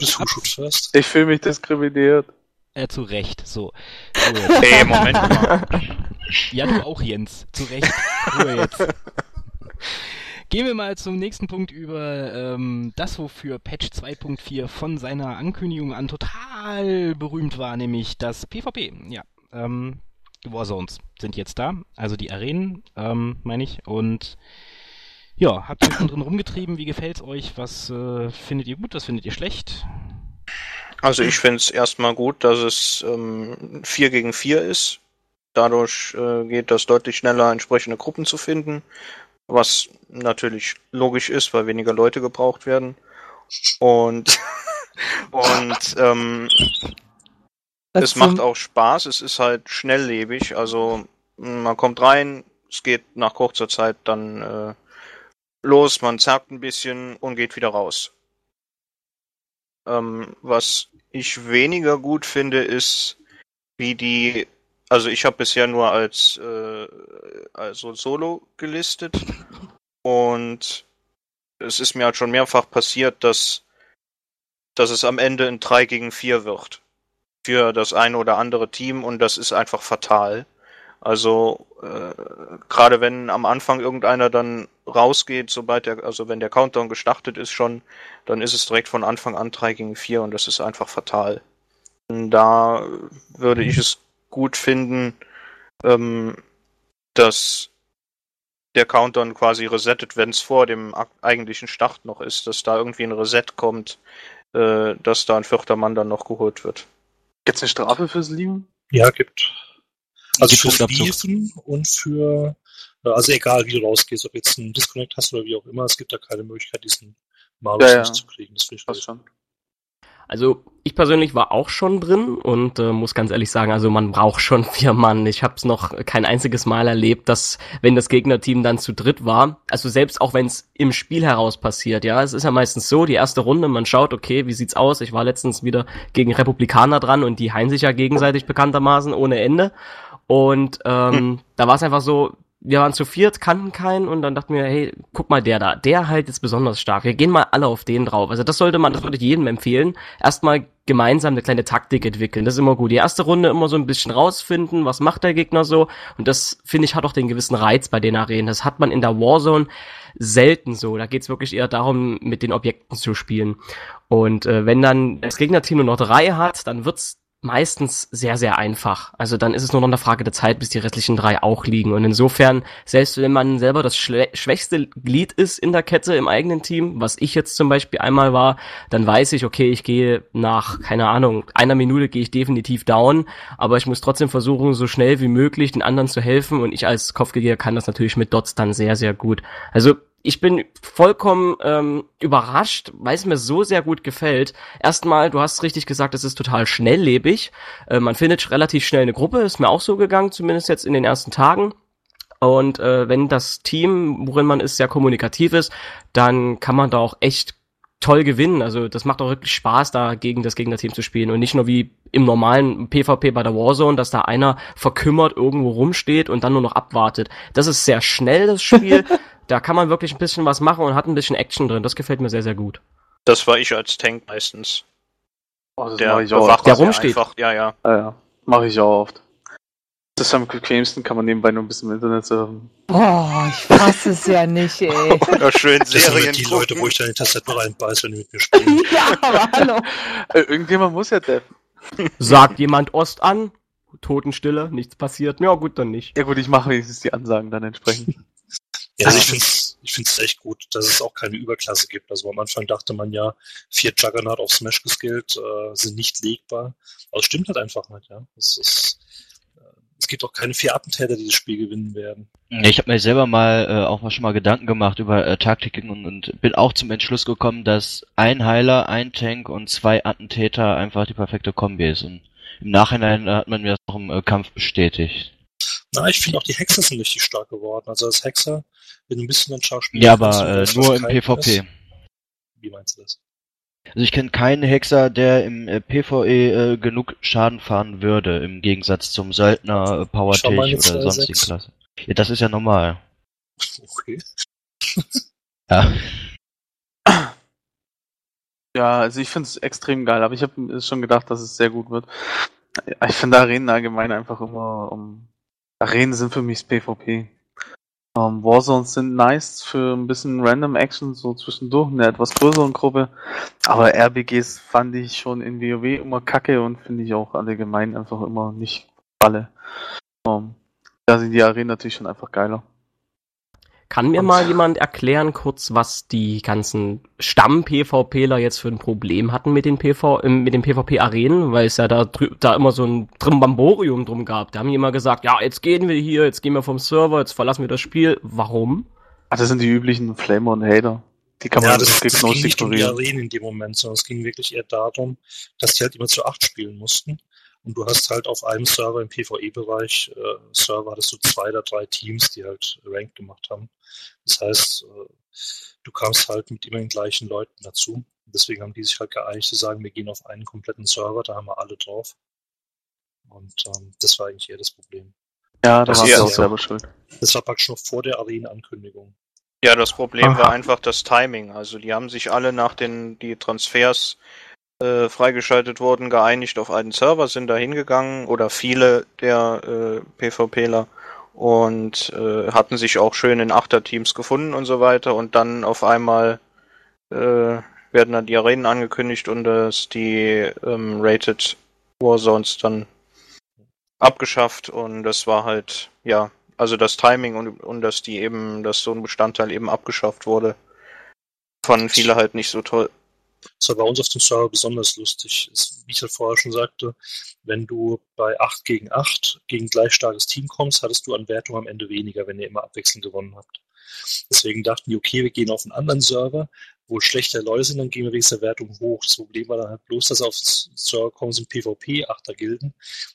Ich fühle mich diskriminiert. äh, zu Recht, so. jetzt. Hey, Moment mal. Ja, du auch, Jens. Zu Recht. Ruhe jetzt. Gehen wir mal zum nächsten Punkt über ähm, das, wofür Patch 2.4 von seiner Ankündigung an total berühmt war, nämlich das PvP. Ja, ähm, Warzones sind jetzt da, also die Arenen, ähm, meine ich. Und ja, habt ihr schon drin rumgetrieben? Wie gefällt's euch? Was äh, findet ihr gut? Was findet ihr schlecht? Also ich finde es erstmal gut, dass es ähm, 4 gegen 4 ist. Dadurch äh, geht das deutlich schneller, entsprechende Gruppen zu finden, was natürlich logisch ist, weil weniger Leute gebraucht werden. Und, und ähm, es macht auch Spaß, es ist halt schnelllebig, also man kommt rein, es geht nach kurzer Zeit dann äh, los, man zerrt ein bisschen und geht wieder raus. Ähm, was ich weniger gut finde, ist, wie die, also ich habe bisher nur als äh, also Solo gelistet und es ist mir halt schon mehrfach passiert, dass dass es am Ende ein 3 gegen 4 wird für das eine oder andere Team und das ist einfach fatal. Also äh, gerade wenn am Anfang irgendeiner dann rausgeht, sobald der, also wenn der Countdown gestartet ist schon, dann ist es direkt von Anfang an 3 gegen 4 und das ist einfach fatal. Da würde ich es gut finden, ähm, dass der Countdown quasi resettet, wenn es vor dem eigentlichen Start noch ist, dass da irgendwie ein Reset kommt, äh, dass da ein vierter Mann dann noch geholt wird. Gibt's eine Strafe fürs Lieben? Ja, gibt. Also Gibt fürs Punktabzug. Liefen und für, äh, also egal wie du rausgehst, ob jetzt einen Disconnect hast oder wie auch immer, es gibt da keine Möglichkeit, diesen Malus Ja, ja. nicht zu kriegen. Das finde ich schon. Also ich persönlich war auch schon drin und äh, muss ganz ehrlich sagen, also man braucht schon vier Mann. Ich habe es noch kein einziges Mal erlebt, dass wenn das Gegnerteam dann zu dritt war, also selbst auch wenn es im Spiel heraus passiert, ja, es ist ja meistens so, die erste Runde, man schaut, okay, wie sieht's aus? Ich war letztens wieder gegen Republikaner dran und die heilen sich ja gegenseitig bekanntermaßen ohne Ende. Und ähm, da war es einfach so, wir waren zu viert, kannten keinen und dann dachten wir, hey, guck mal der da, der halt ist besonders stark. Wir gehen mal alle auf den drauf. Also das sollte man, das würde ich jedem empfehlen. Erstmal gemeinsam eine kleine Taktik entwickeln. Das ist immer gut. Die erste Runde immer so ein bisschen rausfinden, was macht der Gegner so. Und das, finde ich, hat auch den gewissen Reiz bei den Arenen. Das hat man in der Warzone selten so. Da geht's wirklich eher darum, mit den Objekten zu spielen. Und äh, wenn dann das Gegnerteam nur noch drei hat, dann wird's meistens sehr, sehr einfach. Also dann ist es nur noch eine Frage der Zeit, bis die restlichen drei auch liegen. Und insofern, selbst wenn man selber das schwächste Glied ist in der Kette im eigenen Team, was ich jetzt zum Beispiel einmal war, dann weiß ich, okay, ich gehe nach, keine Ahnung, einer Minute gehe ich definitiv down, aber ich muss trotzdem versuchen, so schnell wie möglich den anderen zu helfen und ich als Kopfgeldjäger kann das natürlich mit Dots dann sehr, sehr gut. Also ich bin vollkommen ähm, überrascht, weil es mir so sehr gut gefällt. Erstmal, du hast richtig gesagt, es ist total schnelllebig. Äh, man findet relativ schnell eine Gruppe, ist mir auch so gegangen, zumindest jetzt in den ersten Tagen. Und äh, wenn das Team, worin man ist, sehr kommunikativ ist, dann kann man da auch echt toll gewinnen. Also das macht auch wirklich Spaß, da gegen das Gegnerteam zu spielen und nicht nur wie im normalen PvP bei der Warzone, dass da einer verkümmert irgendwo rumsteht und dann nur noch abwartet. Das ist sehr schnell, das Spiel. da kann man wirklich ein bisschen was machen und hat ein bisschen Action drin. Das gefällt mir sehr, sehr gut. Das war ich als Tank meistens. Oh, Der ich auch. Der rumsteht. Einfach, ja, ja. Ja, ja. Mache ich auch oft. Das ist am bequemsten, kann man nebenbei nur ein bisschen im Internet surfen. Boah, ich fasse es ja nicht, ey. Ja, schön Das sind Serien die Leute, wo gucken. ich dann die Tastatur reinbeiß, wenn die mit mir spielen. ja, aber hallo. Äh, irgendjemand muss ja deffen. Sagt jemand Ost an, Totenstille, nichts passiert. Ja gut, dann nicht. Ja gut, ich mache wenigstens die Ansagen dann entsprechend. Ja, also ich finde es ich find's echt gut, dass es auch keine Überklasse gibt. Also am Anfang dachte man ja, vier Juggernaut auf Smash geskillt äh, sind nicht legbar. Aber es stimmt halt einfach nicht, ja. Es, ist, äh, es gibt auch keine vier Attentäter, die das Spiel gewinnen werden. Ich habe mir selber mal äh, auch mal schon mal Gedanken gemacht über äh, Taktiken und, und bin auch zum Entschluss gekommen, dass ein Heiler, ein Tank und zwei Attentäter einfach die perfekte Kombi ist. Und im Nachhinein äh, hat man mir das auch im äh, Kampf bestätigt. Na, ich finde auch die Hexer sind richtig stark geworden. Also als Hexer, wenn du ein bisschen ein Schauspieler Ja, aber äh, nur im PvP. ist. Wie meinst du das? Also ich kenne keinen Hexer, der im äh, PvE äh, genug Schaden fahren würde, im Gegensatz zum Söldner, äh, Power oder 2-6. sonstigen Klasse. Ja, das ist ja normal. Okay. Ja. Ja, also ich finde es extrem geil, aber ich habe schon gedacht, dass es sehr gut wird. Ich finde Arenen allgemein einfach immer, um, Arenen sind für mich PvP. Ähm, Warzones sind nice für ein bisschen Random Action, so zwischendurch, in einer etwas größeren Gruppe. Aber RBGs fand ich schon in WoW immer kacke und finde ich auch allgemein einfach immer nicht alle. Ähm, da sind die Arenen natürlich schon einfach geiler. Kann mir Und- mal jemand erklären kurz, was die ganzen Stamm-PvPler jetzt für ein Problem hatten mit den PV, äh, mit den PvP-Arenen, weil es ja da, da immer so ein Trimbamborium drum gab. Da haben die immer gesagt, ja, jetzt gehen wir hier, jetzt gehen wir vom Server, jetzt verlassen wir das Spiel. Warum? Ah, das sind die üblichen Flamer und Hater. Die kann man ja, das, das gegnos ging nicht um die ignorieren. Arenen in dem Moment, sondern es ging wirklich eher darum, dass die halt immer zu acht spielen mussten. Und du hast halt auf einem Server im PvE-Bereich, äh, Server hattest du zwei oder drei Teams, die halt Rank gemacht haben. Das heißt, äh, du kamst halt mit immer den gleichen Leuten dazu. Deswegen haben die sich halt geeinigt zu sagen, wir gehen auf einen kompletten Server, da haben wir alle drauf. Und ähm, das war eigentlich eher das Problem. Ja, da ja auch selber schuld. Das war praktisch noch vor der Arenenankündigung. Ja, das Problem Aha. war einfach das Timing. Also die haben sich alle nach den die Transfers äh, freigeschaltet wurden, geeinigt auf einen Server, sind da hingegangen oder viele der äh, PvPler und äh, hatten sich auch schön in Achterteams gefunden und so weiter und dann auf einmal äh, werden dann die Arenen angekündigt und dass die ähm, Rated Warzones dann abgeschafft und das war halt, ja, also das Timing und, und dass die eben, dass so ein Bestandteil eben abgeschafft wurde, fanden viele halt nicht so toll. Das war bei uns auf dem Server besonders lustig. Es, wie ich halt vorher schon sagte, wenn du bei 8 gegen 8 gegen gleich starkes Team kommst, hattest du an Wertung am Ende weniger, wenn ihr immer abwechselnd gewonnen habt. Deswegen dachten die, okay, wir gehen auf einen anderen Server, wo schlechter Leute sind, dann gehen wir wegen der Wertung hoch. Das Problem war dann halt bloß, dass auf Server kommen sind PvP-Achtergilden,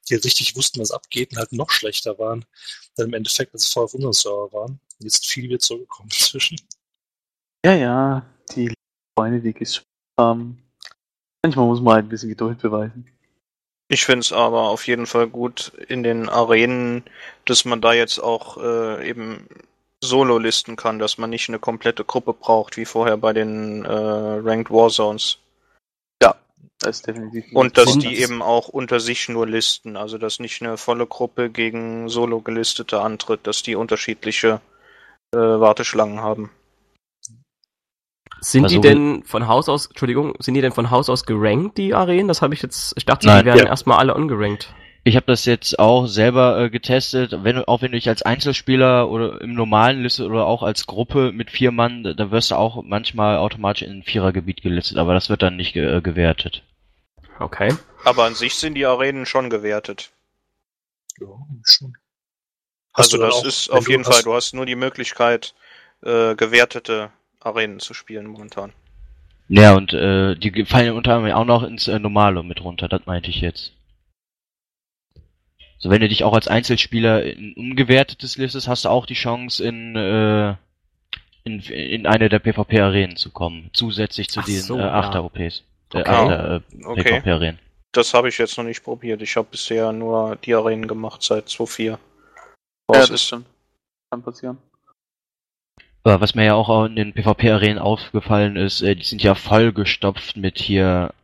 die halt richtig wussten, was abgeht und halt noch schlechter waren, dann im Endeffekt, als es vorher auf unserem Server waren. Jetzt viel wieder zurückgekommen inzwischen. Ja, ja, die Freunde, die gespielt haben. Manchmal muss man halt ein bisschen Geduld beweisen. Ich finde es aber auf jeden Fall gut in den Arenen, dass man da jetzt auch äh, eben Solo listen kann, dass man nicht eine komplette Gruppe braucht, wie vorher bei den äh, Ranked Warzones. Das ist definitiv. Und dass die eben auch unter sich nur listen, also dass nicht eine volle Gruppe gegen Solo gelistete antritt, dass die unterschiedliche äh, Warteschlangen haben. Sind die Versuche- denn von Haus aus, Entschuldigung, sind die denn von Haus aus gerankt, die Arenen? Das habe ich jetzt, ich dachte, Nein, die werden ja. erstmal alle ungerankt. Ich habe das jetzt auch selber äh, getestet. Wenn du, auch wenn du dich als Einzelspieler oder im normalen Liste oder auch als Gruppe mit vier Mann, da- da wirst du auch manchmal automatisch in ein Vierergebiet gelistet, aber das wird dann nicht ge äh, gewertet. Okay. Aber an sich sind die Arenen schon gewertet. Ja, schon. Hast Also du dann das auch, ist auf jeden hast- Fall, du hast nur die Möglichkeit, äh, gewertete Arenen zu spielen momentan. Ja, und äh, die fallen unter anderem auch noch ins äh, Normale mit runter, das meinte ich jetzt. Also wenn du dich auch als Einzelspieler in ungewertetes listest, hast du auch die Chance in äh, in, in eine der PvP-Arenen zu kommen, zusätzlich zu Ach den so, äh, ja. After-OPs. Äh, Okay. After, äh, Okay. PvP-Arenen. Das habe ich jetzt noch nicht probiert. Ich habe bisher nur die Arenen gemacht seit 2.4. Ja, das ist. stimmt. Kann passieren. Was mir ja auch in den PvP-Arenen aufgefallen ist, äh, die sind ja vollgestopft mit hier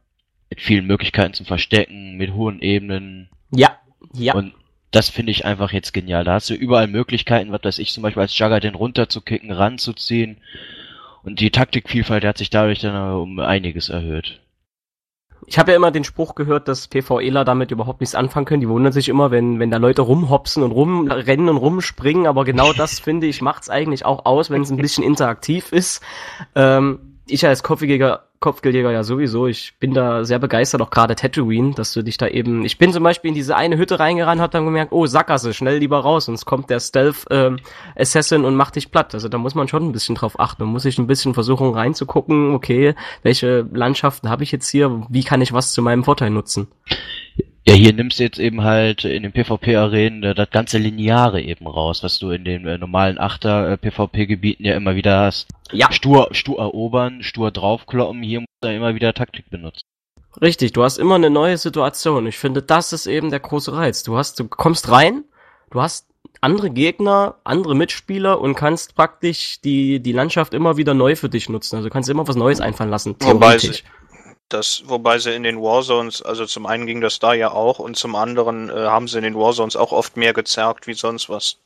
mit vielen Möglichkeiten zum Verstecken, mit hohen Ebenen Ja, ja. und das finde ich einfach jetzt genial. Da hast du überall Möglichkeiten, was weiß ich, zum Beispiel als Jugger den runterzukicken, ranzuziehen. Und die Taktikvielfalt hat sich dadurch dann um einiges erhöht. Ich habe ja immer den Spruch gehört, dass PvEler damit überhaupt nichts anfangen können. Die wundern sich immer, wenn, wenn da Leute rumhopsen und rumrennen und rumspringen. Aber genau das, finde ich, macht's eigentlich auch aus, wenn es ein bisschen interaktiv ist. Ähm, ich als Kopfgeldjäger, Kopfgeldjäger ja sowieso, ich bin da sehr begeistert, auch gerade Tatooine, dass du dich da eben, ich bin zum Beispiel in diese eine Hütte reingerannt, hab dann gemerkt, oh, Sackgasse, schnell lieber raus, sonst kommt der Stealth ähm, Assassin und macht dich platt. Also da muss man schon ein bisschen drauf achten. Man muss sich ein bisschen versuchen reinzugucken, okay, welche Landschaften habe ich jetzt hier, wie kann ich was zu meinem Vorteil nutzen? Ja, hier nimmst du jetzt eben halt in den PvP-Arenen äh, das ganze Lineare eben raus, was du in den äh, normalen Achter-PvP-Gebieten ja immer wieder hast. Ja, Stur, stur erobern, stur draufkloppen, hier musst du immer wieder Taktik benutzen. Richtig, du hast immer eine neue Situation. Ich finde, das ist eben der große Reiz. Du hast, du kommst rein, du hast andere Gegner, andere Mitspieler und kannst praktisch die, die Landschaft immer wieder neu für dich nutzen. Also du kannst immer was Neues einfallen lassen. Wobei theoretisch. sie, das, wobei sie in den Warzones, also zum einen ging das da ja auch und zum anderen äh, haben sie in den Warzones auch oft mehr gezerrt wie sonst was.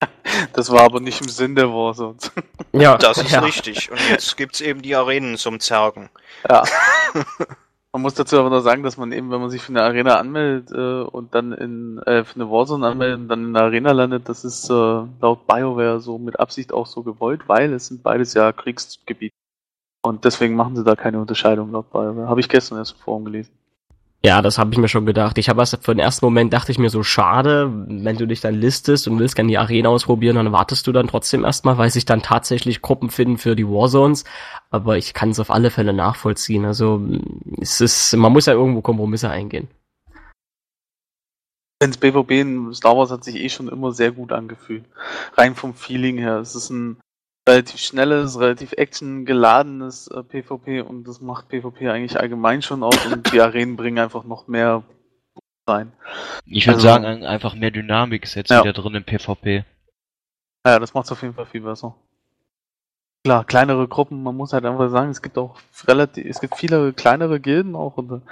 Das war aber nicht im Sinn der Warzones. Ja, Das ist ja. richtig. Und jetzt gibt's eben die Arenen zum Zergen. Ja. Man muss dazu aber noch sagen, dass man eben, wenn man sich für eine Arena anmeldet äh, und dann in äh, für eine Warzone anmeldet und dann in der Arena landet, das ist äh, laut BioWare so mit Absicht auch so gewollt, weil es sind beides ja Kriegsgebiete. Und deswegen machen sie da keine Unterscheidung laut BioWare. Habe ich gestern erst im Forum gelesen. Ja, das habe ich mir schon gedacht. Ich habe erst für den ersten Moment dachte ich mir so schade, wenn du dich dann listest und willst gerne die Arena ausprobieren, dann wartest du dann trotzdem erstmal, weil sich dann tatsächlich Gruppen finden für die Warzones. Aber ich kann es auf alle Fälle nachvollziehen. Also es ist, man muss ja irgendwo Kompromisse eingehen. Ins PvP in Star Wars hat sich eh schon immer sehr gut angefühlt. Rein vom Feeling her. Es ist ein relativ schnelles, relativ actiongeladenes äh, PvP und das macht PvP eigentlich allgemein schon aus und die Arenen bringen einfach noch mehr rein. Ich würde Also- sagen, ein- einfach mehr Dynamik ist jetzt Ja. wieder drin im PvP. Ja, das macht es auf jeden Fall viel besser. Klar, kleinere Gruppen, man muss halt einfach sagen, es gibt auch relativ, es gibt viele kleinere Gilden auch oder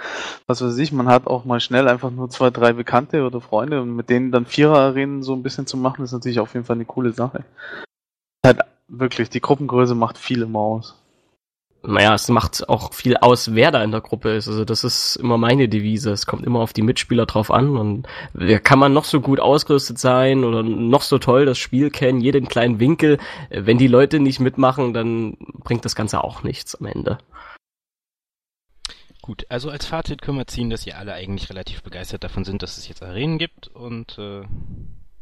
was weiß ich, man hat auch mal schnell einfach nur zwei, drei Bekannte oder Freunde und mit denen dann Vierer-Arenen so ein bisschen zu machen, ist natürlich auf jeden Fall eine coole Sache. Halt wirklich, die Gruppengröße macht viel immer aus. Naja, es macht auch viel aus, wer da in der Gruppe ist. Also das ist immer meine Devise. Es kommt immer auf die Mitspieler drauf an und da kann man noch so gut ausgerüstet sein oder noch so toll das Spiel kennen, jeden kleinen Winkel. Wenn die Leute nicht mitmachen, dann bringt das Ganze auch nichts am Ende. Gut, also als Fazit können wir ziehen, dass ihr alle eigentlich relativ begeistert davon sind, dass es jetzt Arenen gibt und äh,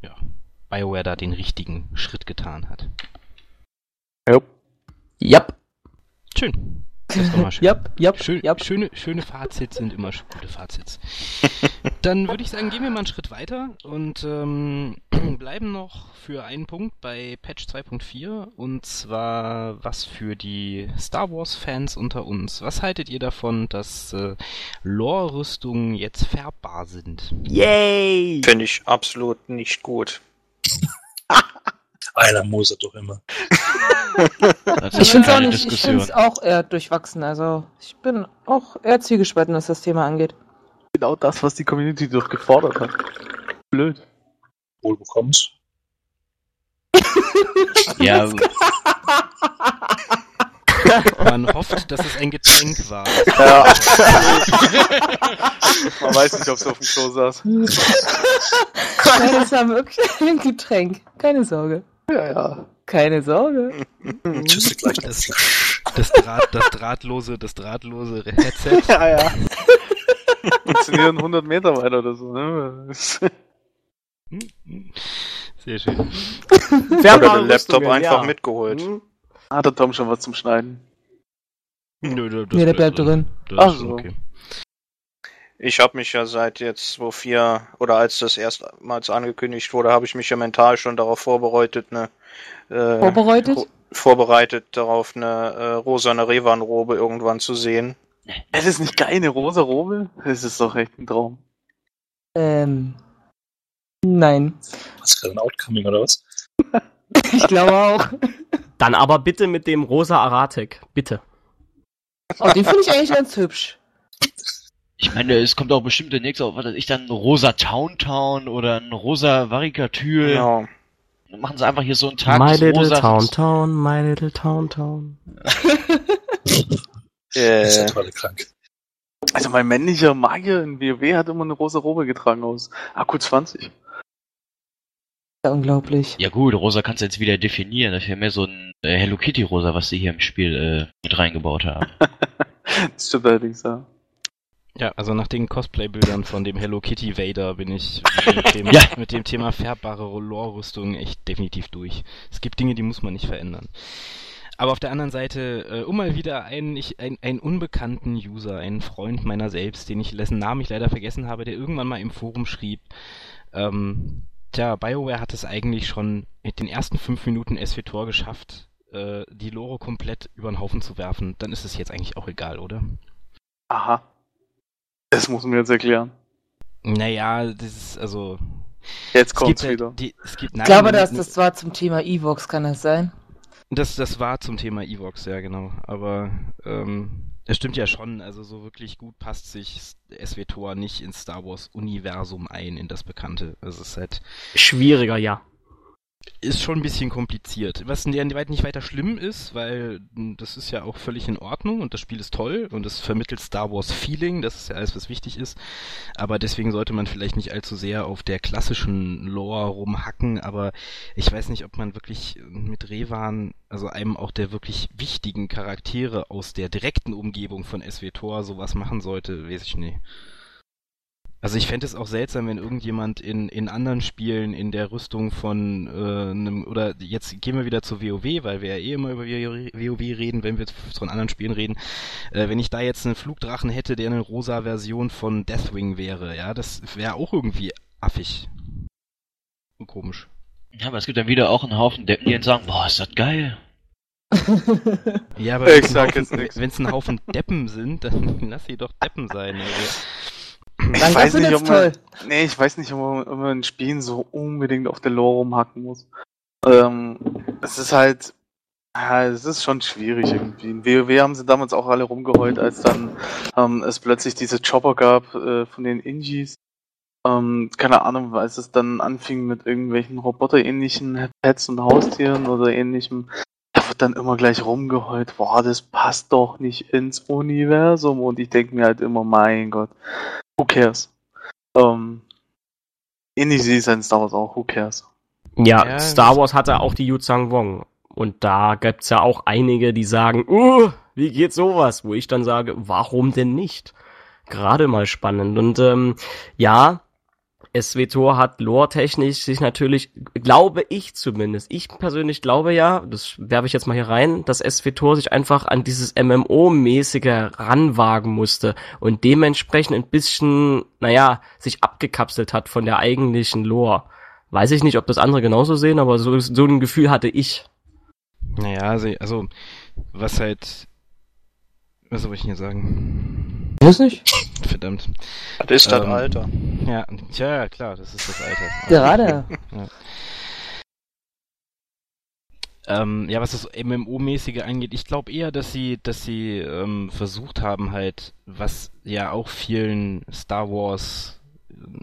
ja, BioWare da den richtigen Schritt getan hat. Yep. Schön. Das ist doch mal schön. Yep, yep, Schön, yep. schöne, schöne Fazits sind immer gute Fazits. Dann würde ich sagen, gehen wir mal einen Schritt weiter und ähm, bleiben noch für einen Punkt bei Patch 2.4 und zwar was für die Star Wars Fans unter uns. Was haltet ihr davon, dass äh, Lore-Rüstungen jetzt färbbar sind? Yay! Finde ich absolut nicht gut. Einer mosert doch immer. Ich finde es auch nicht, ich finde es auch eher durchwachsen. Also ich bin auch eher zwiegespalten, was das Thema angeht. Genau das, was die Community dort gefordert hat. Blöd. Wohl bekommst. Ja, Man hofft, dass es ein Getränk war. Ja. Man weiß nicht, ob sie auf dem Klo saß. Nein, das war wirklich ein Getränk. Keine Sorge. Ja, ja. Keine Sorge. Tschüss, gleich. Das, das, Draht, das drahtlose, das drahtlose Headset. Ja, ja. Funktionieren 100 Meter weiter oder so, ne? Sehr schön. Oder den Laptop einfach mitgeholt. Hm? Hat der Tom schon was zum Schneiden? Nö, das Nee, der bleibt drin. Das Ach ist so. okay. Ich habe mich ja seit jetzt, wo vier, oder als das erstmals angekündigt wurde, habe ich mich ja mental schon darauf vorbereitet, ne, äh, Vorbereitet? vorbereitet darauf, eine äh, rosane Revan-Robe irgendwann zu sehen. Es ist nicht geil, eine rosa Robe? Das ist doch echt ein Traum. Ähm. Nein. Was gerade ein Outcoming oder was? Ich glaube auch. Dann aber bitte mit dem rosa Aratek. Bitte. Oh, den finde ich eigentlich ganz hübsch. Ich meine, es kommt auch bestimmt demnächst auch, was weiß ich, dann ein rosa Town Town oder ein rosa Varikatyl. Ja. Dann machen sie einfach hier so einen Tag my des little rosa. town town, my little town town. Äh. Ist ja total krank. Also mein männlicher Magier in WoW hat immer eine rosa Robe getragen aus Akku 20. Ja, unglaublich. Ja gut, rosa kannst du jetzt wieder definieren. Das ist ja mehr so ein äh, Hello Kitty rosa, was sie hier im Spiel äh, mit reingebaut haben. Das stimmt allerdings, ja. Ja, also nach den Cosplay-Bildern von dem Hello Kitty Vader bin ich mit dem, Ja. mit dem Thema färbbare Lore-Rüstung echt definitiv durch. Es gibt Dinge, die muss man nicht verändern. Aber auf der anderen Seite, äh, um mal wieder einen, ich, ein, einen unbekannten User, einen Freund meiner selbst, den ich, dessen Namen ich leider vergessen habe, der irgendwann mal im Forum schrieb, ähm, tja, BioWare hat es eigentlich schon mit den ersten fünf Minuten SWTOR geschafft, äh, die Lore komplett über den Haufen zu werfen. Dann ist es jetzt eigentlich auch egal, oder? Aha. Das muss mir jetzt erklären. Naja, das ist, also, Jetzt Es kommt's gibt halt wieder. Die, es gibt, Ich nein, glaube, nein, das, war zum Thema Evox, kann das sein? das, das war zum Thema Evox, ja genau. Aber ähm, es stimmt ja schon, also so wirklich gut passt sich SWTOR nicht ins Star Wars Universum ein, in das Bekannte. Also es ist halt, Schwieriger, ja. Ist schon ein bisschen kompliziert. Was in der weit nicht weiter schlimm ist, weil mh, das ist ja auch völlig in Ordnung und das Spiel ist toll und es vermittelt Star Wars Feeling, das ist ja alles, was wichtig ist. Aber deswegen sollte man vielleicht nicht allzu sehr auf der klassischen Lore rumhacken, aber ich weiß nicht, ob man wirklich mit Revan, also einem auch der wirklich wichtigen Charaktere aus der direkten Umgebung von SWTOR sowas machen sollte, weiß ich nicht. Also ich fände es auch seltsam, wenn irgendjemand in, in anderen Spielen in der Rüstung von äh, einem, oder jetzt gehen wir wieder zu WoW, weil wir ja eh immer über WoW reden, wenn wir von anderen Spielen reden, äh, wenn ich da jetzt einen Flugdrachen hätte, der eine rosa Version von Deathwing wäre, ja, das wäre auch irgendwie affig. Und komisch. Ja, aber es gibt dann wieder auch einen Haufen Deppen, die dann sagen, boah, ist das geil. Ja, aber Ich wenn's ein sag Haufen- jetzt nix. wenn's ein Haufen Deppen sind, dann lass sie doch Deppen sein. Also. Ich Danke, weiß nicht, ob man, nee, ich weiß nicht, ob man, ob man in Spielen so unbedingt auf der Lore rumhacken muss. Ähm, es ist halt, ja, es ist schon schwierig irgendwie. In WoW haben sie damals auch alle rumgeheult, als dann ähm, es plötzlich diese Chopper gab äh, von den Ingis. Ähm, keine Ahnung, als es dann anfing mit irgendwelchen roboterähnlichen Pets und Haustieren oder ähnlichem, wird dann immer gleich rumgeheult, boah, das passt doch nicht ins Universum. Und ich denke mir halt immer, mein Gott, who cares? Ähm, ähnlich ich es in Star Wars auch, who cares? Ja, Ja, Star Wars hatte auch die Yu Zhang Wong. Und da gibt's ja auch einige, die sagen, uh, wie geht sowas? Wo ich dann sage, warum denn nicht? Gerade mal spannend. Und ähm, ja, SWTOR hat lore-technisch sich natürlich, glaube ich zumindest, ich persönlich glaube ja, das werfe ich jetzt mal hier rein, dass SWTOR sich einfach an dieses MMO-mäßige ranwagen musste und dementsprechend ein bisschen, naja, sich abgekapselt hat von der eigentlichen Lore. Weiß ich nicht, ob das andere genauso sehen, aber so, so ein Gefühl hatte ich. Naja, also, also was halt. Was soll ich denn hier sagen? Ich weiß nicht. Verdammt. das ist das Ähm, Alter. Ja, tja, klar, das ist das Alter. Gerade. Ähm, ja, was das MMO-mäßige angeht, ich glaube eher, dass sie, dass sie ähm, versucht haben, halt, was ja auch vielen Star Wars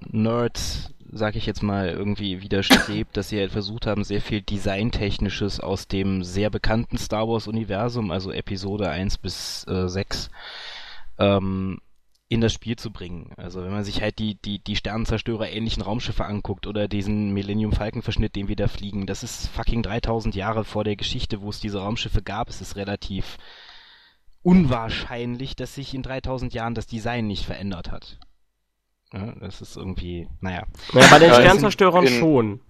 Nerds, sag ich jetzt mal, irgendwie widerstrebt, dass sie halt versucht haben, sehr viel Designtechnisches aus dem sehr bekannten Star Wars-Universum, also Episode 1 bis äh, 6, ähm, in das Spiel zu bringen. Also wenn man sich halt die, die, die Sternenzerstörer ähnlichen Raumschiffe anguckt oder diesen Millennium Falcon Verschnitt, den wir da fliegen, das ist fucking 3000 Jahre vor der Geschichte, wo es diese Raumschiffe gab. Es ist relativ unwahrscheinlich, dass sich in 3000 Jahren das Design nicht verändert hat. Ja, das ist irgendwie, naja. Naja, bei den Ja, Sternzerstörern in- schon.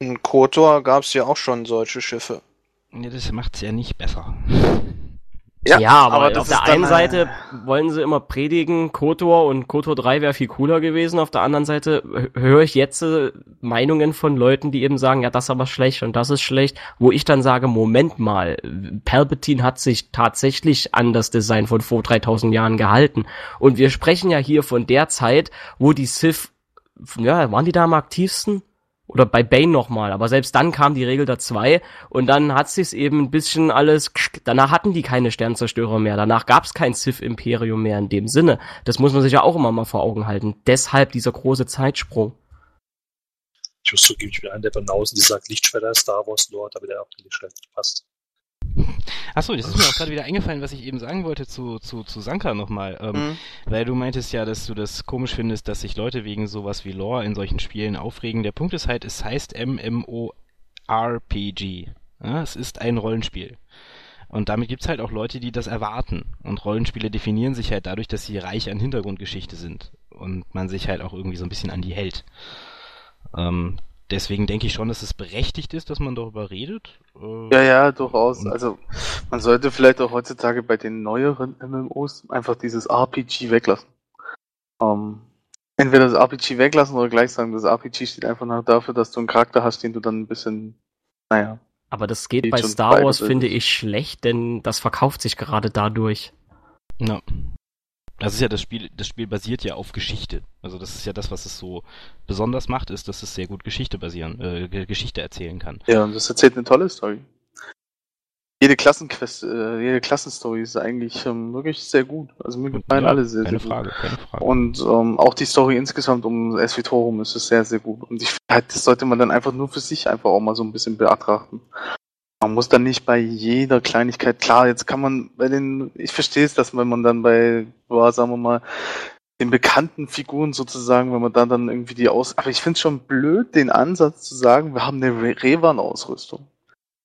In KOTOR gab's ja auch schon solche Schiffe. Ja, das macht's ja nicht besser. Ja, aber, aber das auf der einen äh, Seite wollen sie immer predigen, KOTOR und KOTOR 3 wäre viel cooler gewesen. Auf der anderen Seite hö- höre ich jetzt äh, Meinungen von Leuten, die eben sagen, ja, das ist aber schlecht und das ist schlecht, wo ich dann sage, Moment mal, Palpatine hat sich tatsächlich an das Design von vor 3000 Jahren gehalten. Und wir sprechen ja hier von der Zeit, wo die Sith, ja, waren die da am aktivsten? Oder bei Bane nochmal, aber selbst dann kam die Regel der zwei und dann hat sich's eben ein bisschen alles, danach hatten die keine Sternzerstörer mehr, danach gab's kein Sith-Imperium mehr in dem Sinne. Das muss man sich ja auch immer mal vor Augen halten. Deshalb dieser große Zeitsprung. Ich muss zugeben, ich bin einer der Banausen, die sagt, Lichtschwerter Star Wars Lord, aber der auch nicht schlecht passt. Achso, das ist mir auch gerade wieder eingefallen, was ich eben sagen wollte zu, zu, zu Sanka nochmal. Ähm, Mhm. Weil du meintest ja, dass du das komisch findest, dass sich Leute wegen sowas wie Lore in solchen Spielen aufregen. Der Punkt ist halt, es heißt MMORPG. Ja, es ist ein Rollenspiel. Und damit gibt's halt auch Leute, die das erwarten. Und Rollenspiele definieren sich halt dadurch, dass sie reich an Hintergrundgeschichte sind. Und man sich halt auch irgendwie so ein bisschen an die hält. Ähm, deswegen denke ich schon, dass es berechtigt ist, dass man darüber redet. Äh, Ja, ja, durchaus. Und- Also man sollte vielleicht auch heutzutage bei den neueren MMOs einfach dieses RPG weglassen. Ähm, entweder das RPG weglassen oder gleich sagen, das RPG steht einfach nur dafür, dass du einen Charakter hast, den du dann ein bisschen, naja. Aber das geht bei Star Wars, finde ich, schlecht, denn das verkauft sich gerade dadurch. Ja. Das ist ja das Spiel, das Spiel basiert ja auf Geschichte. Also das ist ja das, was es so besonders macht, ist, dass es sehr gut Geschichte basieren, äh, Ge- Geschichte erzählen kann. Ja, und das erzählt eine tolle Story. Jede Klassenquest, äh, jede Klassenstory ist eigentlich ähm, wirklich sehr gut. Also mir gefallen Ja, alle sehr, keine sehr Frage, keine Frage. Und ähm, auch die Story insgesamt um SVTorum ist es sehr, sehr gut. Und ich finde, halt, das sollte man dann einfach nur für sich einfach auch mal so ein bisschen betrachten. Man muss dann nicht bei jeder Kleinigkeit, klar, jetzt kann man bei den, ich verstehe es, dass wenn man dann bei, boah, sagen wir mal, den bekannten Figuren sozusagen, wenn man da dann irgendwie die aus, aber ich finde es schon blöd, den Ansatz zu sagen, wir haben eine Re- Revan-Ausrüstung.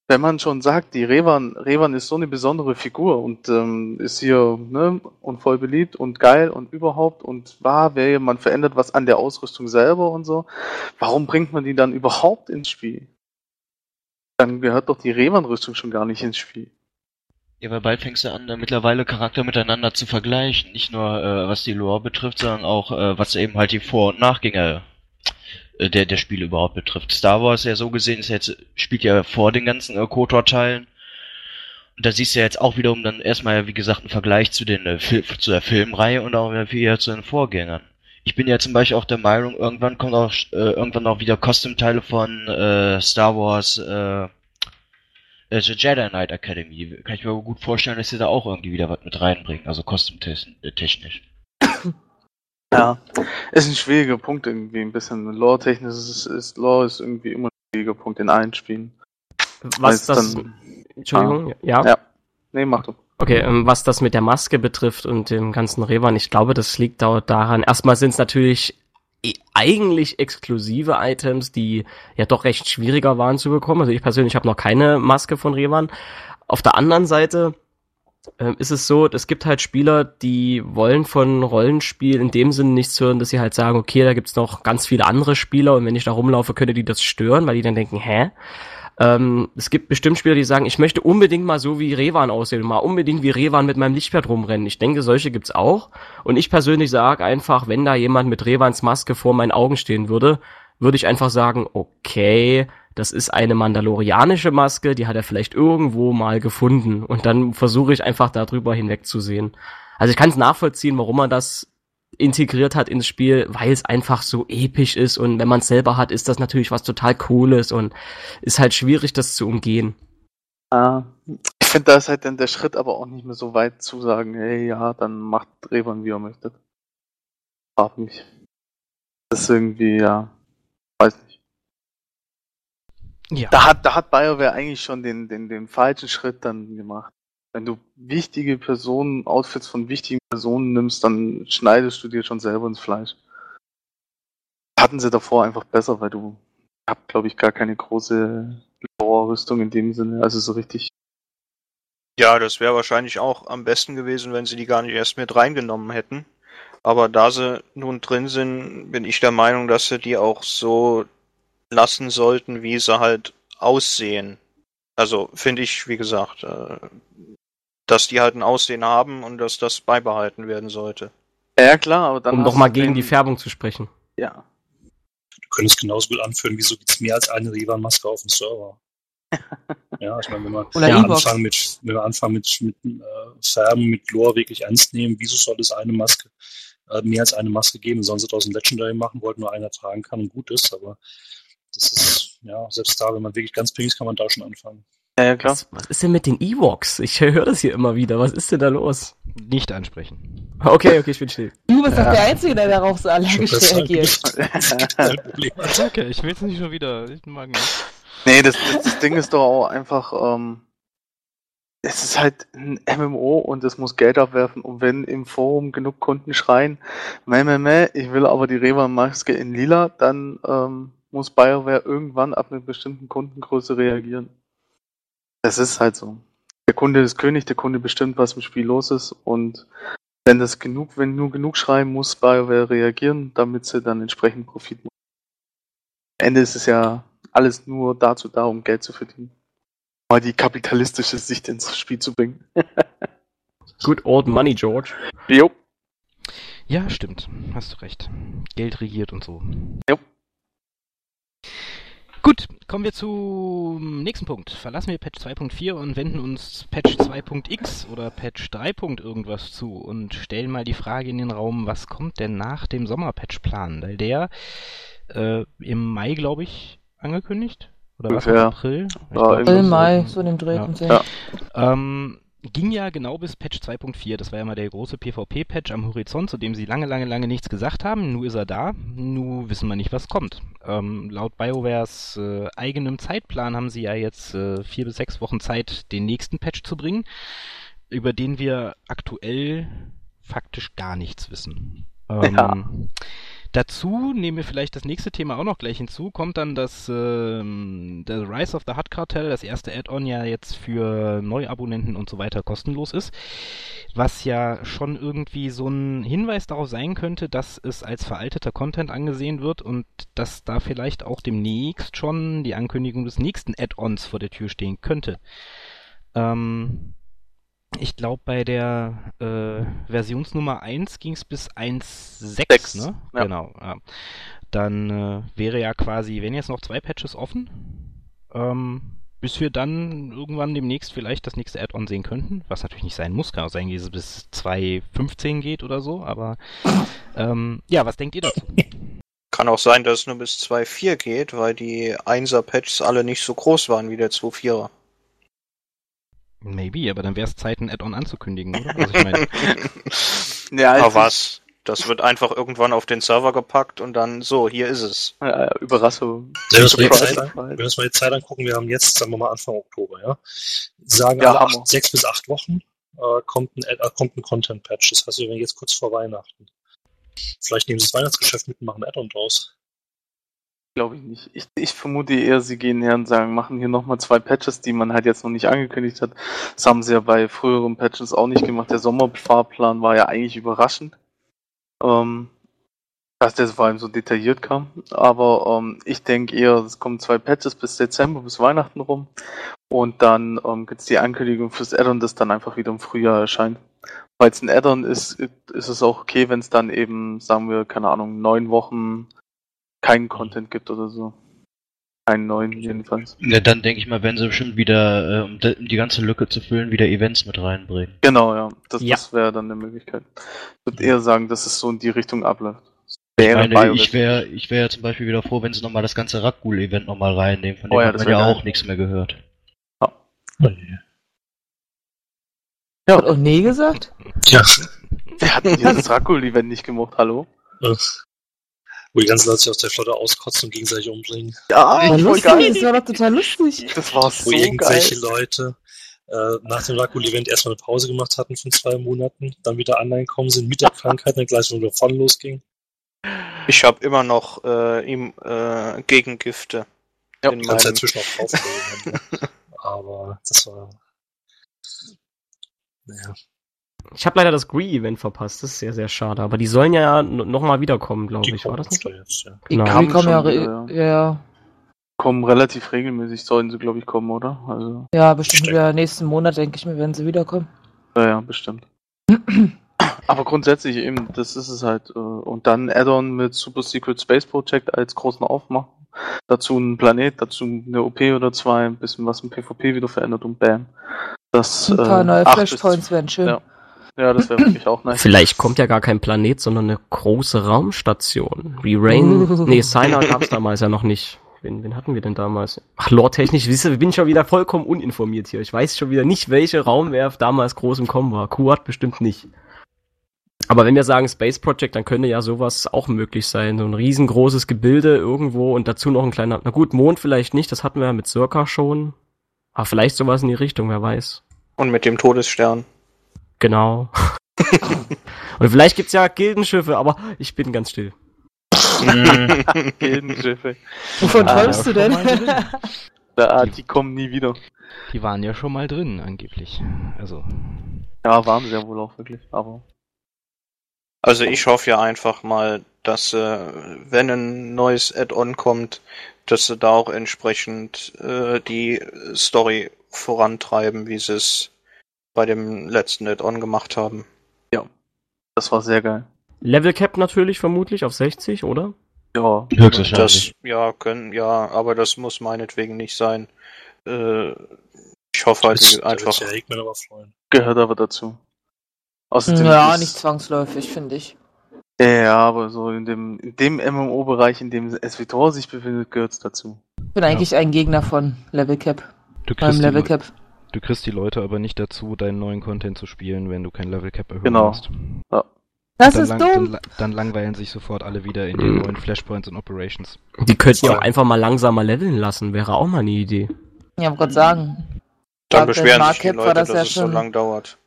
Wenn man schon sagt, die Revan, Revan ist so eine besondere Figur und ähm, ist hier ne, und voll beliebt und geil und überhaupt und war, wer man verändert was an der Ausrüstung selber und so, warum bringt man die dann überhaupt ins Spiel? Dann gehört doch die Revan-Rüstung schon gar nicht ins Spiel. Ja, weil bald fängst du an, da mittlerweile Charakter miteinander zu vergleichen. Nicht nur äh, was die Lore betrifft, sondern auch äh, was eben halt die Vor- und Nachgänger äh, der, der Spiele überhaupt betrifft. Star Wars ja so gesehen ist jetzt, spielt ja vor den ganzen äh, KOTOR-Teilen. Und da siehst du ja jetzt auch wiederum dann erstmal, wie gesagt, einen Vergleich zu den äh, zu der Filmreihe und auch wieder zu den Vorgängern. Ich bin ja zum Beispiel auch der Meinung, irgendwann kommt auch äh, irgendwann auch wieder Custom-Teile von äh, Star Wars äh, äh, The Jedi Knight Academy. Kann ich mir aber gut vorstellen, dass sie da auch irgendwie wieder was mit reinbringen, also kostümtechnisch. Ja, ist ein schwieriger Punkt irgendwie, ein bisschen Lore-technisch ist, ist Lore ist irgendwie immer ein schwieriger Punkt in allen Spielen. Was Weil's das, dann- Entschuldigung, ja. Ja. Nee, mach du. Okay, ähm, was das mit der Maske betrifft und dem ganzen Revan, ich glaube, das liegt da daran. Erstmal sind es natürlich eh- eigentlich exklusive Items, die ja doch recht schwieriger waren zu bekommen. Also ich persönlich habe noch keine Maske von Revan. Auf der anderen Seite ähm, ist es so, es gibt halt Spieler, die wollen von Rollenspiel in dem Sinne nichts hören, dass sie halt sagen, okay, da gibt's noch ganz viele andere Spieler und wenn ich da rumlaufe, könnte die das stören, weil die dann denken, hä? Ähm, es gibt bestimmt Spieler, die sagen, ich möchte unbedingt mal so wie Revan aussehen, mal unbedingt wie Revan mit meinem Lichtschwert rumrennen. Ich denke, solche gibt's auch. Und ich persönlich sage einfach, wenn da jemand mit Revans Maske vor meinen Augen stehen würde, würde ich einfach sagen, okay, das ist eine mandalorianische Maske, die hat er vielleicht irgendwo mal gefunden. Und dann versuche ich einfach darüber hinwegzusehen. Also ich kann es nachvollziehen, warum man das integriert hat ins Spiel, weil es einfach so episch ist und wenn man es selber hat, ist das natürlich was total Cooles und ist halt schwierig, das zu umgehen. Ah, ich finde, da ist halt dann der Schritt aber auch nicht mehr so weit zu sagen, hey, ja, dann macht Revan, wie er möchte. Frag mich. Das ist irgendwie, ja, weiß nicht. Ja. Da hat, da hat BioWare eigentlich schon den, den, den falschen Schritt dann gemacht. Wenn du wichtige Personen, Outfits von wichtigen Personen nimmst, dann schneidest du dir schon selber ins Fleisch. Hatten sie davor einfach besser, weil du habt, glaube ich, gar keine große Lore-Rüstung in dem Sinne, also so richtig. Ja, das wäre wahrscheinlich auch am besten gewesen, wenn sie die gar nicht erst mit reingenommen hätten. Aber da sie nun drin sind, bin ich der Meinung, dass sie die auch so lassen sollten, wie sie halt aussehen. Also finde ich, wie gesagt, äh, dass die halt ein Aussehen haben und dass das beibehalten werden sollte. Ja, klar, aber dann. um nochmal gegen den- die Färbung zu sprechen. Ja. Du könntest genauso gut anführen, wieso gibt es mehr als eine Revan-Maske auf dem Server? ja, ich meine, wenn wir, E-Box. anfangen mit, wenn wir anfangen mit, mit äh, Färben, mit Lore wirklich ernst nehmen, wieso soll es eine Maske, äh, mehr als eine Maske geben? Sollen sie aus dem Legendary machen, wollten nur einer tragen kann und gut ist, aber das ist, ja, selbst da, wenn man wirklich ganz billig ist, kann man da schon anfangen. Ja, ja, klar. Was, was ist denn mit den Ewoks? Ich höre das hier immer wieder. Was ist denn da los? Nicht ansprechen. Okay, okay, ich bin still. Du bist doch der Einzige, der darauf so allergisch reagiert. Okay, ich will es nicht schon wieder. Ich mag nicht. Nee, das, das, das Ding ist doch auch einfach, ähm, es ist halt ein MMO und es muss Geld abwerfen und wenn im Forum genug Kunden schreien, meh, meh, meh, ich will aber die Revan-Maske in lila, dann ähm, muss BioWare irgendwann ab einer bestimmten Kundengröße reagieren. Das ist halt so. Der Kunde ist König, der Kunde bestimmt, was im Spiel los ist und wenn das genug, wenn nur genug schreien, muss BioWare reagieren, damit sie dann entsprechend Profit machen. Am Ende ist es ja alles nur dazu da, um Geld zu verdienen. Mal die kapitalistische Sicht ins Spiel zu bringen. Good old money, George. jo. Ja, stimmt. Hast du recht. Geld regiert und so. Jo. Kommen wir zum nächsten Punkt. Verlassen wir Patch 2.4 und wenden uns Patch 2.x oder Patch 3. irgendwas zu und stellen mal die Frage in den Raum, was kommt denn nach dem Sommerpatch-Plan? Weil der äh, im Mai, glaube ich, angekündigt? Oder was? Ungefähr. April? Ich Ja, April. Mai, so in dem Dreh. Ja. Ja. ähm, ging ja genau bis Patch 2.4. Das war ja mal der große PvP-Patch am Horizont, zu dem sie lange, lange, lange nichts gesagt haben. Nu ist er da. Nu wissen wir nicht, was kommt. Ähm, laut BioWares äh, eigenem Zeitplan haben sie ja jetzt äh, vier bis sechs Wochen Zeit, den nächsten Patch zu bringen, über den wir aktuell faktisch gar nichts wissen. Ähm, Ja. Dazu nehmen wir vielleicht das nächste Thema auch noch gleich hinzu, kommt dann das ähm, The Rise of the Hut Cartel, das erste Add-on ja jetzt für Neuabonnenten und so weiter kostenlos ist, was ja schon irgendwie so ein Hinweis darauf sein könnte, dass es als veralteter Content angesehen wird und dass da vielleicht auch demnächst schon die Ankündigung des nächsten Add-ons vor der Tür stehen könnte. Ähm, ich glaube, bei der äh, Versionsnummer 1 ging es bis 1.6, Sechs, ne? ja. Genau. Ja. Dann äh, wäre ja quasi, wenn jetzt noch zwei Patches offen, ähm, bis wir dann irgendwann demnächst vielleicht das nächste Add-on sehen könnten, was natürlich nicht sein muss, kann auch sein, dass es bis 2.15 geht oder so, aber ähm, ja, was denkt ihr dazu? Kann auch sein, dass es nur bis 2.4 geht, weil die 1er-Patches alle nicht so groß waren wie der 2.4er. Maybe, aber dann wäre es Zeit, ein Add-on anzukündigen, oder? Also ich meine, Ja, Aber was? Das wird einfach irgendwann auf den Server gepackt und dann so, hier ist es. Ja, ja, Überraschung. Wenn wir uns mal die Zeit wenn wir uns mal die Zeit angucken, wir haben jetzt, sagen wir mal, Anfang Oktober, ja. Sagen Ja, alle acht, sechs bis acht Wochen äh, kommt ein, äh, kommt ein Content-Patch. Das heißt, wir werden jetzt kurz vor Weihnachten. Vielleicht nehmen sie das Weihnachtsgeschäft mit und machen ein Add-on draus. Glaube ich nicht. Ich, ich vermute eher, sie gehen her und sagen, machen hier nochmal zwei Patches, die man halt jetzt noch nicht angekündigt hat. Das haben sie ja bei früheren Patches auch nicht gemacht. Der Sommerfahrplan war ja eigentlich überraschend. Ähm, dass der vor allem so detailliert kam. Aber ähm, ich denke eher, es kommen zwei Patches bis Dezember, bis Weihnachten rum. Und dann ähm, gibt es die Ankündigung fürs Addon, das dann einfach wieder im Frühjahr erscheint. Weil es ein Addon ist, ist es auch okay, wenn es dann eben, sagen wir, keine Ahnung, neun Wochen keinen Content gibt oder so. Keinen neuen jedenfalls. Ja, dann denke ich mal, werden sie bestimmt wieder, äh, um die ganze Lücke zu füllen, wieder Events mit reinbringen. Genau, ja. Das, Ja. das wäre dann eine Möglichkeit. Ich würde eher sagen, dass es so in die Richtung abläuft. Ich Wäre meine, ich wäre ich wär zum Beispiel wieder froh, wenn sie nochmal das ganze Ragul-Event nochmal reinnehmen, von dem Oh ja, hat das man ja geil. auch nichts mehr gehört. Ja. Hat auch nee gesagt? Tja, Wer hat denn dieses Dracul-Event nicht gemacht? Hallo? äh, wo die ganzen Leute sich aus der Flotte auskotzen und gegenseitig umbringen. Ja, War voll lustig, geil. das war doch total lustig. Das war Wo so irgendwelche geil. Leute äh, nach dem Rakul-Event erstmal eine Pause gemacht hatten von zwei Monaten, dann wieder online gekommen sind mit der Krankheit, dann gleich wieder von losging. Ich habe immer noch äh, ihm äh, Gegengifte Ja, in ganze meinem Zeit zwischen auch draufgelegen. Aber das war. Naja. Ich habe leider das Gree-Event verpasst. Das ist sehr, sehr schade. Aber die sollen ja nochmal wiederkommen, glaube ich. War das nicht? jetzt, ja. Die Genau. Kommen ja, wieder, ja, Kommen relativ regelmäßig, sollen sie, glaube ich, kommen, oder? Also, ja, bestimmt Stimmt. wieder nächsten Monat, denke ich mir, werden sie wiederkommen. Ja, ja, bestimmt. Aber grundsätzlich eben, das ist es halt. äh, Und dann Add-on mit Super Secret Space Project als großen Aufmacher. Dazu ein Planet, dazu eine OP oder zwei, ein bisschen was im PvP wieder verändert und bam. Das, Ein paar äh, neue Flashpoints wären schön. Ja. Ja, das wäre wirklich auch nice. Vielleicht kommt ja gar kein Planet, sondern eine große Raumstation. Wie Rain. nee, Sina gab's damals ja noch nicht. Wen, wen hatten wir denn damals? Ach, lore-technisch, wisst ihr, bin ich schon wieder vollkommen uninformiert hier. Ich weiß schon wieder nicht, welche Raumwerf damals groß im Kommen war. Kuat bestimmt nicht. Aber wenn wir sagen Space Project, dann könnte ja sowas auch möglich sein. So ein riesengroßes Gebilde irgendwo und dazu noch ein kleiner, na gut, Mond vielleicht nicht, das hatten wir ja mit Circa schon. Aber vielleicht sowas in die Richtung, wer weiß. Und mit dem Todesstern. Genau. und vielleicht gibt's ja Gildenschiffe, aber ich bin ganz still. Gildenschiffe. Wovon Ah, träumst du denn? drin. Da, die kommen nie wieder. Die waren ja schon mal drin, angeblich. Also, Ja, waren sie ja wohl auch wirklich, aber. Also ich hoffe ja einfach mal, dass äh, wenn ein neues Add-on kommt, dass sie da auch entsprechend äh, die Story vorantreiben, wie sie es bei dem letzten Add-on gemacht haben. Das war sehr geil. Level Cap natürlich vermutlich auf 60, oder? Ja. Höchstwahrscheinlich. Das, ja, können, ja, aber das muss meinetwegen nicht sein. Äh, ich hoffe halt Das- einfach. sich ja aber freuen. Gehört aber dazu. Außerdem Ja, ist- nicht zwangsläufig, finde ich. Ja, ja, aber so in dem, in dem MMO-Bereich, in dem SWTOR sich befindet, gehört's dazu. Ich bin eigentlich ein Gegner von Level Cap. du Beim kriegst, die Level Cap. Du kriegst die Leute aber nicht dazu, deinen neuen Content zu spielen, wenn du kein Level Cap erhöhen Genau. hast. Das dann, ist lang- dumm. Dann, dann langweilen sich sofort alle wieder in den neuen Flashpoints und Operations. Die könnten ja Ja. auch einfach mal langsamer leveln lassen, wäre auch mal eine Idee. Ja, wollte gerade sagen. Dann Ja, bei beschweren sich die Leute, das dass ja es so schon- lang dauert.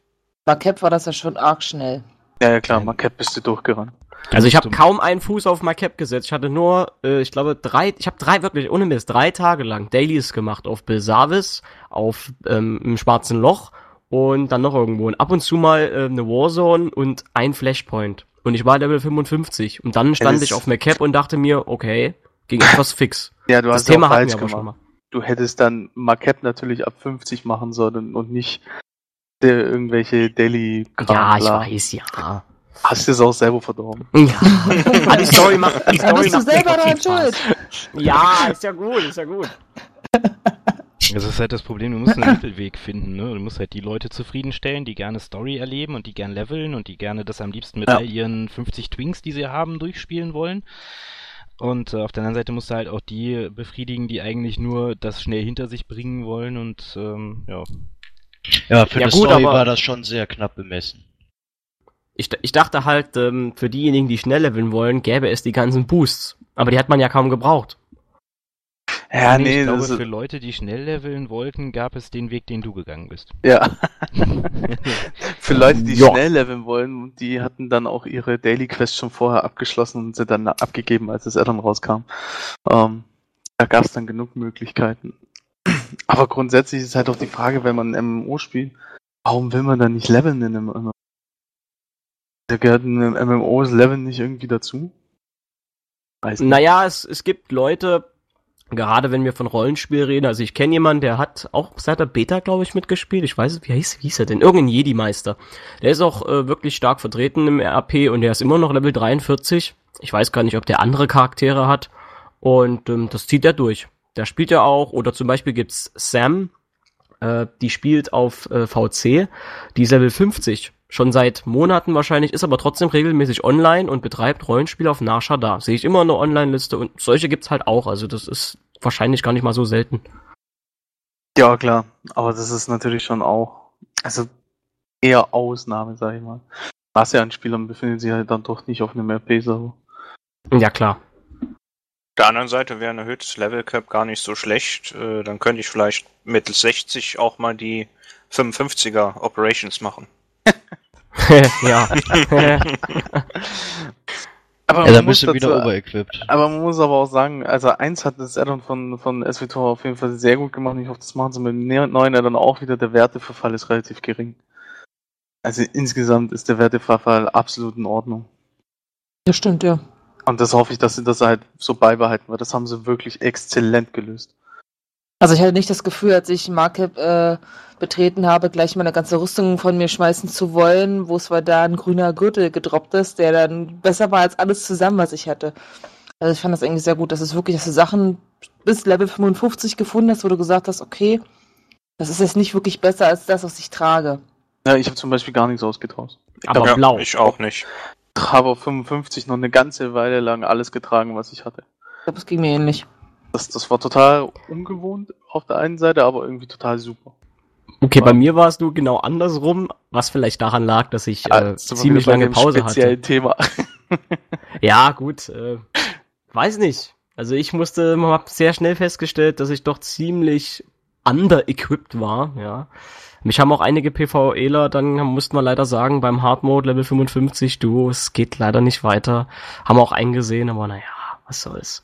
Bei Cap war das ja schon arg schnell. Ja, ja klar. Marquette bist du durchgerannt. Also ich habe kaum einen Fuß auf Cap gesetzt. Ich hatte nur, äh, ich glaube, drei, ich habe drei, wirklich, ohne Mist, drei Tage lang Dailies gemacht auf Belsavis, auf ähm, im Schwarzen Loch und dann noch irgendwo. Und ab und zu mal äh, eine Warzone und ein Flashpoint. Und ich war Level 55. Und dann stand ich auf Cap und dachte mir, okay, ging etwas fix. Ja, du Das hast Thema auch hatten wir aber schon gemacht. mal. Du hättest dann Marquette natürlich ab 50 machen sollen und nicht der irgendwelche daily Ja, ich weiß, ja. Hast du es auch selber verdorben. Ja. Ah, die Story macht, die Da Story bist du selber daran schuld. Ja, ist ja gut, ist ja gut. Das ist halt das Problem, du musst einen Mittelweg finden, ne? Du musst halt die Leute zufriedenstellen, die gerne Story erleben und die gern leveln und die gerne das am liebsten mit Ja. all ihren 50 Twinks, die sie haben, durchspielen wollen. Und äh, auf der anderen Seite musst du halt auch die befriedigen, die eigentlich nur das schnell hinter sich bringen wollen und ähm, ja. Ja, für Ja, eine gut, Story aber- war das schon sehr knapp bemessen. Ich, ich dachte halt, ähm, für diejenigen, die schnell leveln wollen, gäbe es die ganzen Boosts. Aber die hat man ja kaum gebraucht. Ja, ich nee, glaube, das für Leute, die schnell leveln wollten, gab es den Weg, den du gegangen bist. ja. Für Leute, die Ja. schnell leveln wollen, die hatten dann auch ihre Daily Quest schon vorher abgeschlossen und sie dann abgegeben, als das Addon rauskam. Ähm, da gab es dann genug Möglichkeiten. Aber grundsätzlich ist halt auch die Frage, wenn man ein MMO spielt, warum will man dann nicht leveln in einem MMO? Da gehört in einem MMO das Leveln nicht irgendwie dazu? Weiß nicht. Naja, es, es gibt Leute, gerade wenn wir von Rollenspiel reden, also ich kenne jemanden, der hat auch seit der Beta, glaube ich, mitgespielt. Ich weiß, wie hieß, wie hieß er denn? Irgendein Jedi-Meister. Der ist auch äh, wirklich stark vertreten im RP und der ist immer noch Level 43. Ich weiß gar nicht, ob der andere Charaktere hat. Und ähm, das zieht er durch. Der spielt ja auch, oder zum Beispiel gibt's Sam, äh, die spielt auf äh, VC, die ist Level 50. Schon seit Monaten wahrscheinlich, ist aber trotzdem regelmäßig online und betreibt Rollenspiele auf Nashada. Sehe ich immer eine Online-Liste und solche gibt's halt auch. Also das ist wahrscheinlich gar nicht mal so selten. Ja, klar. Aber das ist natürlich schon auch, also eher Ausnahme, sag ich mal. Masse an Spielern befindet sich halt dann doch nicht auf einem RP-Server. Ja, klar. Auf der anderen Seite wäre ein erhöhtes Level Cap gar nicht so schlecht. Äh, dann könnte ich vielleicht mittels 60 auch mal die 55er Operations machen. ja. Aber Ja, man dann muss bist du wieder overequipped. Aber man muss aber auch sagen, also eins hat das Addon von, von SWTOR auf jeden Fall sehr gut gemacht. Ich hoffe, das machen sie mit dem ne- neuen Addon auch wieder. Der Werteverfall ist relativ gering. Also insgesamt ist der Werteverfall absolut in Ordnung. Das stimmt, ja. Und das hoffe ich, dass sie das halt so beibehalten, weil das haben sie wirklich exzellent gelöst. Also ich hatte nicht das Gefühl, als ich Markup äh, betreten habe, gleich meine ganze Rüstung von mir schmeißen zu wollen, wo es war da ein grüner Gürtel gedroppt ist, der dann besser war als alles zusammen, was ich hatte. Also ich fand das eigentlich sehr gut, dass es wirklich, dass du Sachen bis Level 55 gefunden hast, wo du gesagt hast, okay, das ist jetzt nicht wirklich besser als das, was ich trage. Ja, ich habe zum Beispiel gar nichts ausgetauscht. Ich Aber ja, blau. Ich auch nicht. Ich habe auf 55 noch eine ganze Weile lang alles getragen, was ich hatte. Ich glaube, es ging mir ähnlich. Das, das war total ungewohnt auf der einen Seite, aber irgendwie total super. Okay, bei mir war es nur genau andersrum, was vielleicht daran lag, dass ich Ah, äh, ziemlich lange Pause speziellen hatte. Thema. Ja, gut, äh, weiß nicht. Also ich musste, man hat sehr schnell festgestellt, dass ich doch ziemlich under-equipped war, ja. Mich haben auch einige PvEler, dann mussten wir leider sagen, beim Hard Mode Level 55, du, es geht leider nicht weiter. Haben wir auch eingesehen, aber naja, was soll's.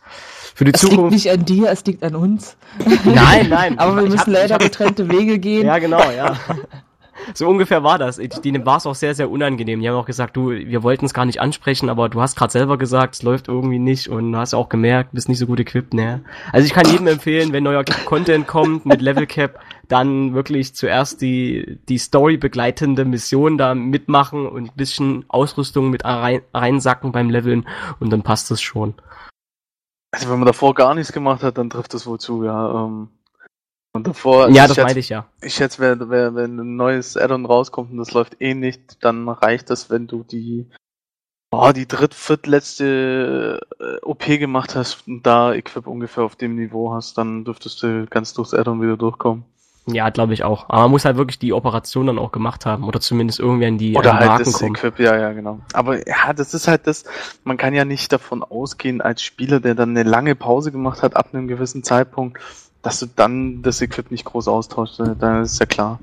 Für die Es liegt Zukunft. nicht an dir, es liegt an uns. Nein, nein. Aber wir müssen hab- leider hab- getrennte Wege gehen. Ja, genau, ja. So ungefähr war das. Denen war es auch sehr, sehr unangenehm. Die haben auch gesagt, du, wir wollten es gar nicht ansprechen, aber du hast gerade selber gesagt, es läuft irgendwie nicht und hast auch gemerkt, bist nicht so gut equipped, ne? Also ich kann jedem empfehlen, wenn neuer Content kommt mit Level Cap, dann wirklich zuerst die, die Story begleitende Mission da mitmachen und ein bisschen Ausrüstung mit rein, reinsacken beim Leveln und dann passt es schon. Also wenn man davor gar nichts gemacht hat, dann trifft das wohl zu, ja. Ähm, und davor, ja, ich das schätze- meinte ich ja. Ich schätze, wer, wenn ein neues Add-on rauskommt und das läuft eh nicht, dann reicht das, wenn du die, oh, die dritt, viertletzte äh, OP gemacht hast und da Equip ungefähr auf dem Niveau hast, dann dürftest du ganz durchs Add-on wieder durchkommen. Ja, glaube ich auch. Aber man muss halt wirklich die Operation dann auch gemacht haben oder zumindest irgendwie an die, Oder halt Marken das kommen. Equip, ja, ja, genau. Aber ja, das ist halt das, man kann ja nicht davon ausgehen, als Spieler, der dann eine lange Pause gemacht hat, ab einem gewissen Zeitpunkt, dass du dann das Equip nicht groß austauschst. Dann ist ja klar.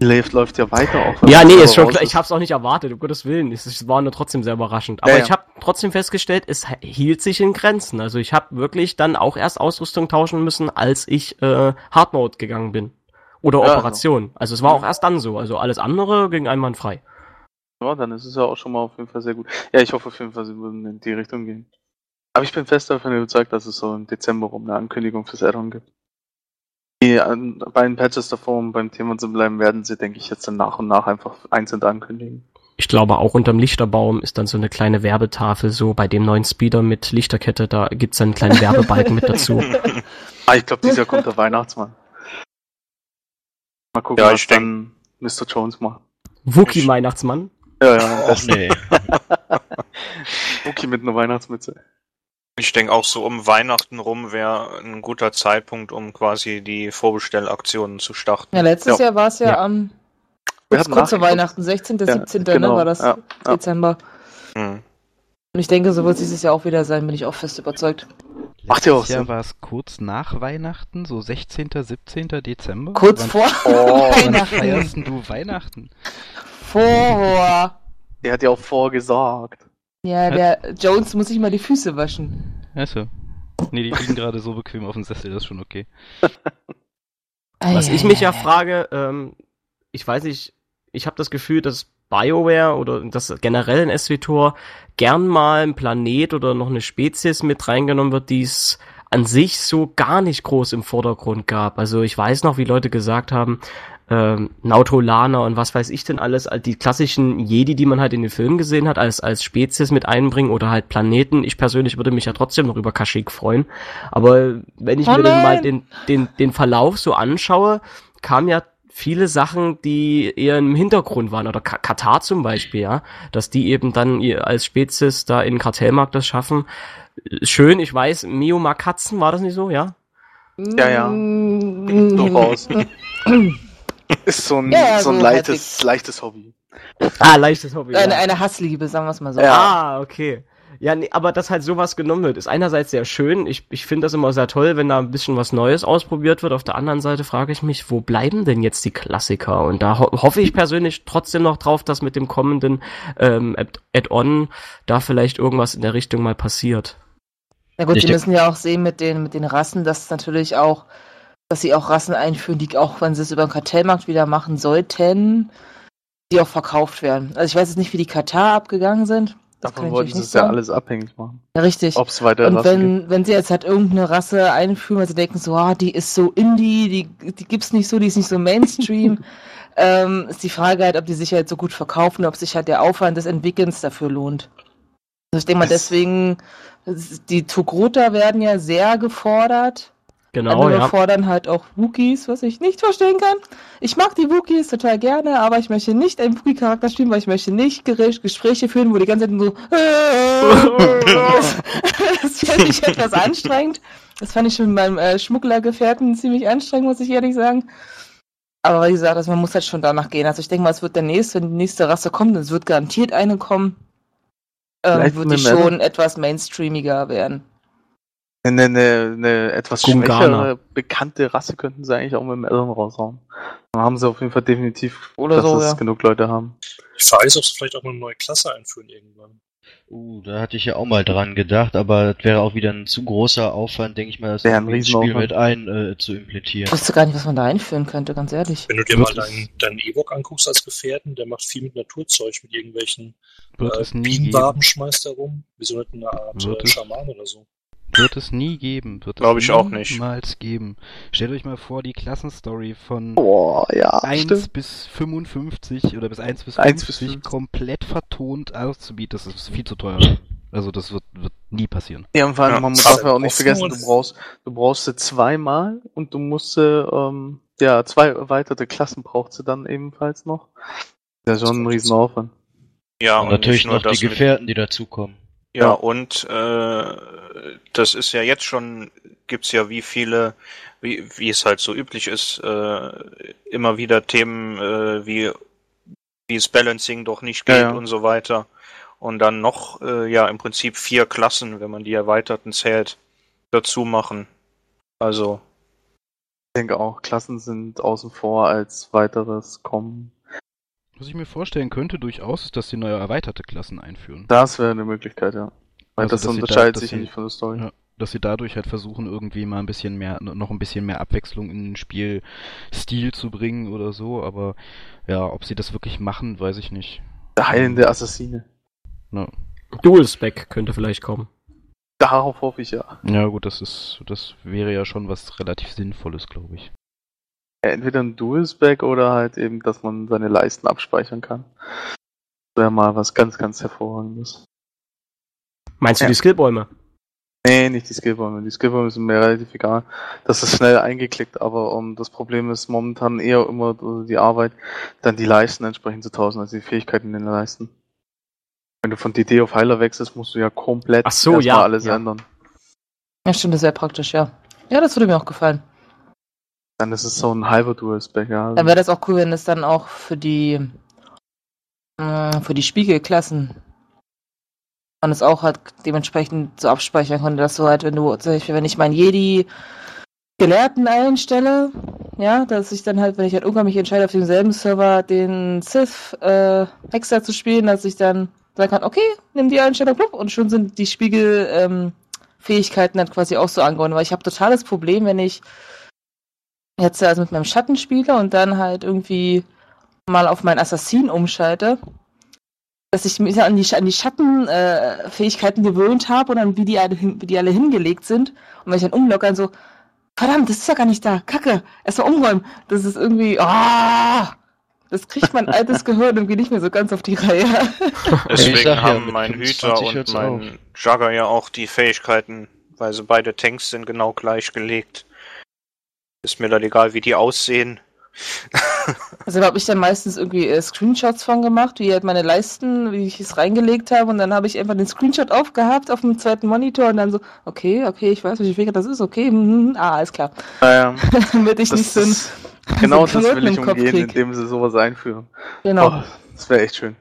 Läuft, läuft ja weiter auch. Ja, nee, ist schon klar. Ich hab's auch nicht erwartet, um Gottes Willen. Es, war nur trotzdem sehr überraschend. Aber Ja, ja. ich habe trotzdem festgestellt, es hielt sich in Grenzen. Also ich habe wirklich dann auch erst Ausrüstung tauschen müssen, als ich äh, Hard Mode gegangen bin. Oder Ja, Operation. Also es war auch erst dann so. Also alles andere ging einwandfrei. Ja, dann ist es ja auch schon mal auf jeden Fall sehr gut. Ja, ich hoffe auf jeden Fall, sie würden in die Richtung gehen. Aber ich bin fest davon überzeugt, dass es so im Dezember rum eine Ankündigung fürs Addon gibt. Die an, bei den Patches davor, um beim Thema zu bleiben, werden sie, denke ich, jetzt dann nach und nach einfach einzeln ankündigen. Ich glaube, auch unterm Lichterbaum ist dann so eine kleine Werbetafel, so bei dem neuen Speeder mit Lichterkette, da gibt's dann einen kleinen Werbebalken mit dazu. Ah, ich glaube, dieses Jahr kommt der Weihnachtsmann. Mal gucken, Ja, was dann Mr. Jones macht. Wookie Weihnachtsmann. Ja, ja, das nee. Wookie mit einer Weihnachtsmütze. Ich denke auch so um Weihnachten rum wäre ein guter Zeitpunkt, um quasi die Vorbestellaktionen zu starten. Ja, letztes Ja. Jahr war es ja, Ja. am kurz, kurz vor. Weihnachten, 16., Ja, 17. genau, ne, war das ja. Dezember. Hm. Und ich denke, so wird es dieses Jahr auch wieder sein, bin ich auch fest überzeugt. Macht ja auch Letztes Jahr Sinn. war es kurz nach Weihnachten, so 16., 17. Dezember. Kurz Wann- vor Oh, Wann Weihnachten. feierst denn du Weihnachten? Vor. Der hat ja auch vorgesagt. Ja, der Jones muss sich mal die Füße waschen. Achso. Nee, die liegen gerade so bequem auf dem Sessel, das ist schon okay. Was ich mich ja frage, ähm, ich weiß nicht, ich habe das Gefühl, dass BioWare oder das generell in SWTOR gern mal ein Planet oder noch eine Spezies mit reingenommen wird, die es an sich so gar nicht groß im Vordergrund gab. Also ich weiß noch, wie Leute gesagt haben, ähm, Nautolaner und was weiß ich denn alles, all die klassischen Jedi, die man halt in den Filmen gesehen hat, als, als Spezies mit einbringen oder halt Planeten. Ich persönlich würde mich ja trotzdem noch über Kashyyyk freuen. Aber wenn ich Oh mir dann mal den, den, den Verlauf so anschaue, kam ja viele Sachen, die eher im Hintergrund waren, oder Ka- Katar zum Beispiel, ja, dass die eben dann als Spezies da in den Kartellmarkt das schaffen. Schön, ich weiß, Mio mag Katzen, war das nicht so, ja? Ja, ja. Mm, Durchaus. Ist so ein, Ja, ja, so ein leichtes, leichtes Hobby. Ah, leichtes Hobby. Eine, ja. eine Hassliebe, sagen wir es mal so. Ja. Ah, okay. Ja, nee, aber dass halt sowas genommen wird, ist einerseits sehr schön. Ich, ich finde das immer sehr toll, wenn da ein bisschen was Neues ausprobiert wird. Auf der anderen Seite frage ich mich, wo bleiben denn jetzt die Klassiker? Und da ho hoffe ich persönlich trotzdem noch drauf, dass mit dem kommenden ähm, Add- Add-on da vielleicht irgendwas in der Richtung mal passiert. Na gut, denk- müssen ja auch sehen mit den, mit den Rassen, dass natürlich auch, dass sie auch Rassen einführen, die auch, wenn sie es über den Kartellmarkt wieder machen sollten, die auch verkauft werden. Also ich weiß jetzt nicht, wie die Katar abgegangen sind. Das Davon wollten sie es ja alles abhängig machen. Ja, richtig. Ob es weiter Und Rassen gibt. wenn, wenn sie jetzt halt irgendeine Rasse einführen, weil sie denken so, ah, die ist so Indie, die, die gibt's nicht so, die ist nicht so Mainstream, ähm, ist die Frage halt, ob die sich halt so gut verkaufen, ob sich halt der Aufwand des Entwickelns dafür lohnt. Also ich denke mal, deswegen, die Togrota werden ja sehr gefordert. Genau, Andere ja. fordern halt auch Wookies, was ich nicht verstehen kann. Ich mag die Wookies total gerne, aber ich möchte nicht einen Wookie-Charakter spielen, weil ich möchte nicht Gespräche führen, wo die ganze Zeit so das fände ich etwas anstrengend. Das fand ich schon mit meinem äh, Schmugglergefährten ziemlich anstrengend, muss ich ehrlich sagen. Aber wie gesagt, also man muss halt schon danach gehen. Also ich denke mal, es wird der nächste, wenn die nächste Rasse kommt, es wird garantiert eine kommen, ähm, wird die schon etwas mainstreamiger werden. Eine, eine, eine etwas Gungana. schwächere, bekannte Rasse könnten sie eigentlich auch mit dem Addon raushauen. Dann haben sie auf jeden Fall definitiv, Oder dass so, es ja. genug Leute haben. Ich weiß, ob sie vielleicht auch mal eine neue Klasse einführen irgendwann. Uh, da hatte ich ja auch mal dran gedacht, aber das wäre auch wieder ein zu großer Aufwand, denke ich mal, das Wäre ein Spiel mit ein äh, zu Ich implementieren. wusste gar nicht, was man da einführen könnte, ganz ehrlich. Wenn du dir Wird mal deinen, deinen Ewok anguckst als Gefährten, der macht viel mit Naturzeug, mit irgendwelchen äh. Bienenwaben schmeißt er rum. Wie so eine Art äh? Schaman oder so. Wird es nie geben. Wird Glaub es ich auch nicht. niemals geben. Stellt euch mal vor, die Klassenstory von Boah, ja, 1 stimmt. bis 55 oder bis 1 bis 1 bis 50 50. komplett vertont auszubieten, das ist viel zu teuer. Also das wird, wird nie passieren. Ja, und vor allem, Ja, man ja auch nicht vergessen, und- du brauchst, du brauchst sie zweimal und du musst sie, ähm, ja, zwei erweiterte Klassen braucht sie dann ebenfalls noch. Das ist schon ein Riesenaufwand. Ja, und natürlich nicht nur noch die Gefährten, die dazukommen. Ja, Ja. und äh, das ist ja jetzt schon, gibt's ja wie viele, wie, wie es halt so üblich ist, äh, immer wieder Themen äh, wie wie es Balancing doch nicht geht Ja, ja. und so weiter. Und dann noch, äh, ja, im Prinzip vier Klassen, wenn man die erweiterten zählt, dazu machen. Also, Ich denke auch, Klassen sind außen vor als weiteres kommen. Was ich mir vorstellen könnte durchaus, ist, dass sie neue erweiterte Klassen einführen. Das wäre eine Möglichkeit, ja. Weil Also, das dass sie da- unterscheidet dass sich ja sie- nicht von der Story. Ja. Dass sie dadurch halt versuchen, irgendwie mal ein bisschen mehr, noch ein bisschen mehr Abwechslung in den Spielstil zu bringen oder so, aber ja, ob sie das wirklich machen, weiß ich nicht. Der heilende Assassine. Ja, Dual Spec könnte vielleicht kommen. Darauf hoffe ich ja. ja gut, das ist, das wäre ja schon was relativ Sinnvolles, glaube ich. Entweder ein Dual-Spec oder halt eben, dass man seine Leisten abspeichern kann. Das wäre mal was ganz, ganz hervorragendes. Meinst du Ja. die Skillbäume? Nee, nicht die Skillbäume. Die Skillbäume sind mir relativ egal. Das ist schnell eingeklickt, aber um, das Problem ist momentan eher immer die Arbeit, dann die Leisten entsprechend zu tauschen, also die Fähigkeiten in den Leisten. Wenn du von DD auf Heiler wechselst, musst du ja komplett Ach so, erstmal ja, alles ja. ändern. Ja, stimmt, das wäre praktisch, ja. Ja, das würde mir auch gefallen. Dann ist es so ein halber Dual-Spec, ja. Dann wäre das auch cool, wenn es dann auch für die äh, für die Spiegelklassen man es auch halt dementsprechend so abspeichern konnte, dass du halt, wenn du, zum Beispiel, wenn ich meinen Jedi Gelehrten einstelle, ja, dass ich dann halt, wenn ich halt irgendwann mich entscheide, auf demselben Server den Sith äh, Hexer zu spielen, dass ich dann sagen kann, okay, nimm die Einstellung plupp, und schon sind die Spiegel ähm, Fähigkeiten dann quasi auch so angeordnet, weil ich habe totales Problem, wenn ich jetzt also mit meinem Schatten spiele und dann halt irgendwie mal auf meinen Assassin umschalte, dass ich mich an die, an die Schattenfähigkeiten äh, gewöhnt habe und dann wie die, alle wie die alle hingelegt sind. Und wenn ich dann umlockern so, verdammt, das ist ja gar nicht da, kacke, erstmal umräumen. Das ist irgendwie, ah, das kriegt mein altes Gehirn irgendwie nicht mehr so ganz auf die Reihe. deswegen ja, haben mit mein 25 Hüter und mein Jugger ja auch die Fähigkeiten, weil sie beide Tanks sind, genau gleich gelegt. Ist mir dann egal, wie die aussehen. Also da habe ich dann meistens irgendwie äh, Screenshots von gemacht, wie halt meine Leisten, wie ich es reingelegt habe und dann habe ich einfach den Screenshot aufgehabt auf dem zweiten Monitor und dann so, okay, okay, ich weiß, welche Fähigkeit das ist, okay, hm, ah, alles klar. Naja, Damit ich nicht so ein, genau so das will ich umgehen, krieg. indem sie sowas einführen. genau. Oh, das wäre echt schön.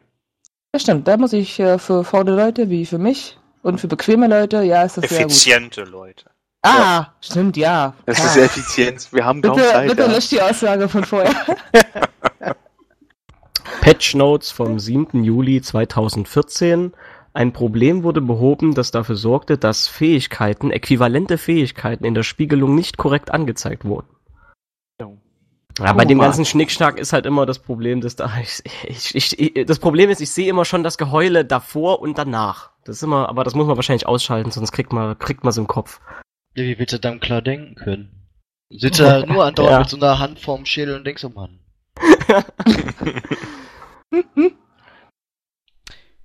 Ja, stimmt, da muss ich äh, für faule Leute wie für mich und für bequeme Leute, ja, ist das sehr gut. Effiziente Leute. Ah, stimmt, ja. Das klar. ist Effizienz. Wir haben kaum Bitte, Zeit. bitte ja. löscht die Aussage von vorher. Patch Notes vom 7. Juli 2014. Ein Problem wurde behoben, das dafür sorgte, dass Fähigkeiten, äquivalente Fähigkeiten in der Spiegelung nicht korrekt angezeigt wurden. Ja, bei dem Mann. ganzen Schnickschnack ist halt immer das Problem, dass da ich, ich, ich, ich das Problem ist, ich sehe immer schon das Geheule davor und danach. Das ist immer, aber das muss man wahrscheinlich ausschalten, sonst kriegt man kriegt man so im Kopf. Ja, wie willst du dann klar denken können? Sitzt da nur andauernd Ja. mit so einer Hand vorm Schädel und denkst so, Mann.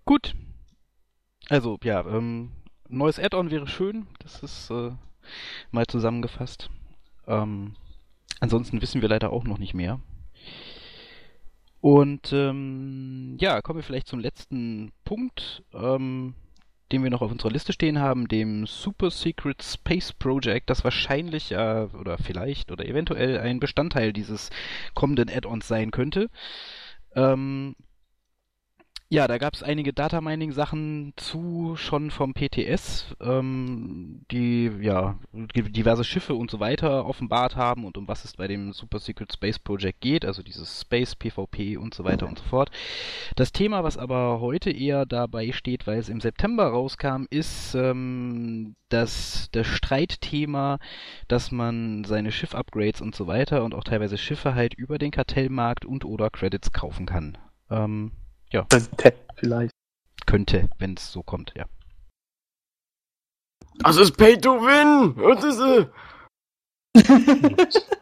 Gut. Also, ja, ähm, neues Add-on wäre schön. Das ist äh, mal zusammengefasst. Ähm, ansonsten wissen wir leider auch noch nicht mehr. Und ähm, ja, kommen wir vielleicht zum letzten Punkt, ähm, den wir noch auf unserer Liste stehen haben, dem Super Secret Space Project, das wahrscheinlich äh, oder vielleicht oder eventuell ein Bestandteil dieses kommenden Add-ons sein könnte. Ähm, ja, da gab es einige Data-Mining-Sachen zu, schon vom PTS, ähm, die ja diverse Schiffe und so weiter offenbart haben und um was es bei dem Super Secret Space Project geht, also dieses Space, PvP und so weiter und so fort. Das Thema, was aber heute eher dabei steht, weil es im September rauskam, ist ähm, das, das Streitthema, dass man seine Schiff-Upgrades und so weiter und auch teilweise Schiffe halt über den Kartellmarkt und oder Credits kaufen kann. Ähm, ja, Könnte, vielleicht. könnte, wenn es so kommt, ja. Das ist Pay to Win! Was ist es?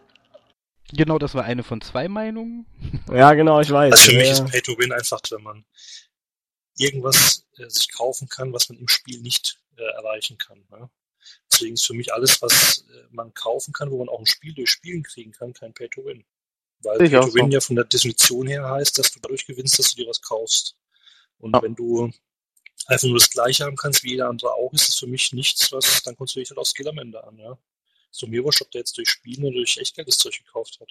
Genau, das war eine von zwei Meinungen. Ja, genau, ich weiß. Also für mich ja. ist Pay to Win einfach, wenn man irgendwas äh, sich kaufen kann, was man im Spiel nicht äh, erreichen kann. Ne? Deswegen ist für mich alles, was äh, man kaufen kann, wo man auch ein Spiel durch Spielen kriegen kann, kein Pay to Win. Weil ich Win so. ja von der Definition her heißt, dass du dadurch gewinnst, dass du dir was kaufst. Und Ja. wenn du einfach nur das Gleiche haben kannst, wie jeder andere auch, ist es für mich nichts, was, dann kommst du dich halt auf Skill am Ende an, ja. Doch mir wurscht, ob der jetzt durch Spielen oder durch Echtgeld das Zeug gekauft hat.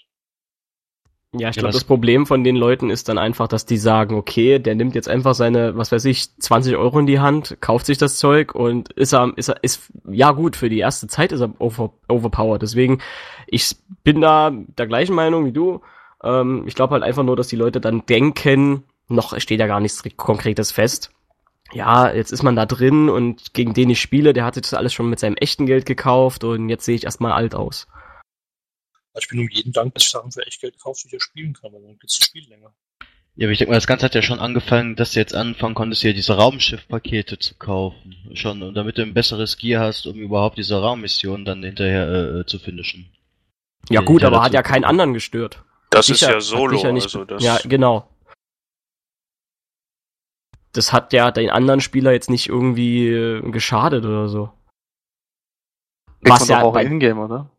Ja, ich glaube, das Problem von den Leuten ist dann einfach, dass die sagen, okay, der nimmt jetzt einfach seine, was weiß ich, 20 Euro in die Hand, kauft sich das Zeug und ist er, ist er, ist, ja gut, für die erste Zeit ist er over, overpowered. Deswegen, ich bin da der gleichen Meinung wie du. Ähm, ich glaube halt einfach nur, dass die Leute dann denken, noch steht ja gar nichts Konkretes fest. Ja, jetzt ist man da drin und gegen den ich spiele, der hatte das alles schon mit seinem echten Geld gekauft und jetzt sehe ich erstmal alt aus. Ich bin um jeden Dank, dass ich Sachen für Echtgeld kaufe, die ich ja spielen kann, weil dann gibt's das Spiel länger. Ja, aber ich denke mal, das Ganze hat ja schon angefangen, dass du jetzt anfangen konntest, hier diese Raumschiffpakete zu kaufen. Schon, und damit du ein besseres Gear hast, um überhaupt diese Raummission dann hinterher äh, zu finishen. Ja gut, aber hat ja keinen anderen gestört. Das ist ja solo, ja nicht- also das. Ja, genau. Das hat ja den anderen Spieler jetzt nicht irgendwie äh, geschadet oder so. Kriegt Was man ja doch auch bei- Ingame, oder?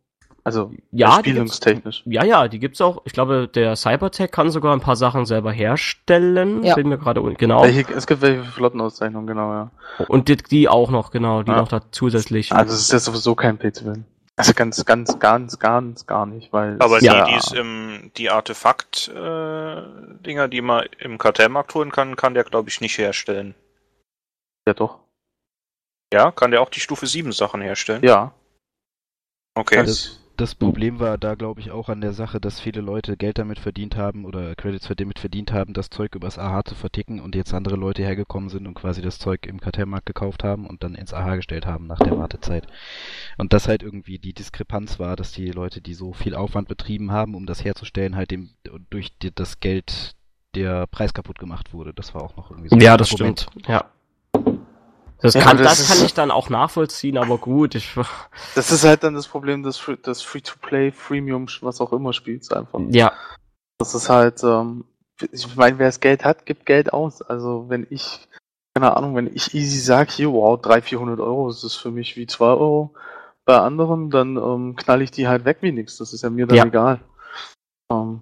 Also, Ja, spielungstechnisch. ja, ja, die gibt's auch. Ich glaube, der Cybertech kann sogar ein paar Sachen selber herstellen. Ja. Bin mir gerade genau. Welche, es gibt welche Flottenauszeichnungen, genau, ja. Und die, die auch noch, genau, die Ja. noch da zusätzlich. Also, es ist ja sowieso kein Pay to Win. Also, ganz, ganz, ganz, ganz, gar nicht, weil. Aber die, ja, die ist im, die Artefakt-Dinger, die man im Kartellmarkt holen kann, kann der, glaube ich, nicht herstellen. ja doch. Ja, kann der auch die Stufe 7 Sachen herstellen? Ja. Okay. Das, Das Problem war da, glaube ich, auch an der Sache, dass viele Leute Geld damit verdient haben oder Credits damit verdient haben, das Zeug übers AH zu verticken und jetzt andere Leute hergekommen sind und quasi das Zeug im Kartellmarkt gekauft haben und dann ins AH gestellt haben nach der Wartezeit. Und das halt irgendwie die Diskrepanz war, dass die Leute, die so viel Aufwand betrieben haben, um das herzustellen, halt dem, durch das Geld der Preis kaputt gemacht wurde. Das war auch noch irgendwie so ja, das Argument. stimmt. Ja. Das, Ja, kann, das das, kann ist- ich dann auch nachvollziehen, aber gut, ich, das ist halt dann das Problem des, Free- des Free-to-Play, Freemium, was auch immer Spiels einfach. ja, Das ist halt, ähm, ich meine, wer das Geld hat, gibt Geld aus. Also wenn ich, keine Ahnung, wenn ich easy sag, hier, wow, 300, 400 Euro, das ist für mich wie 2 Euro bei anderen, dann ähm, knall ich die halt weg wie nix. Das ist ja mir dann Ja. egal. Ähm,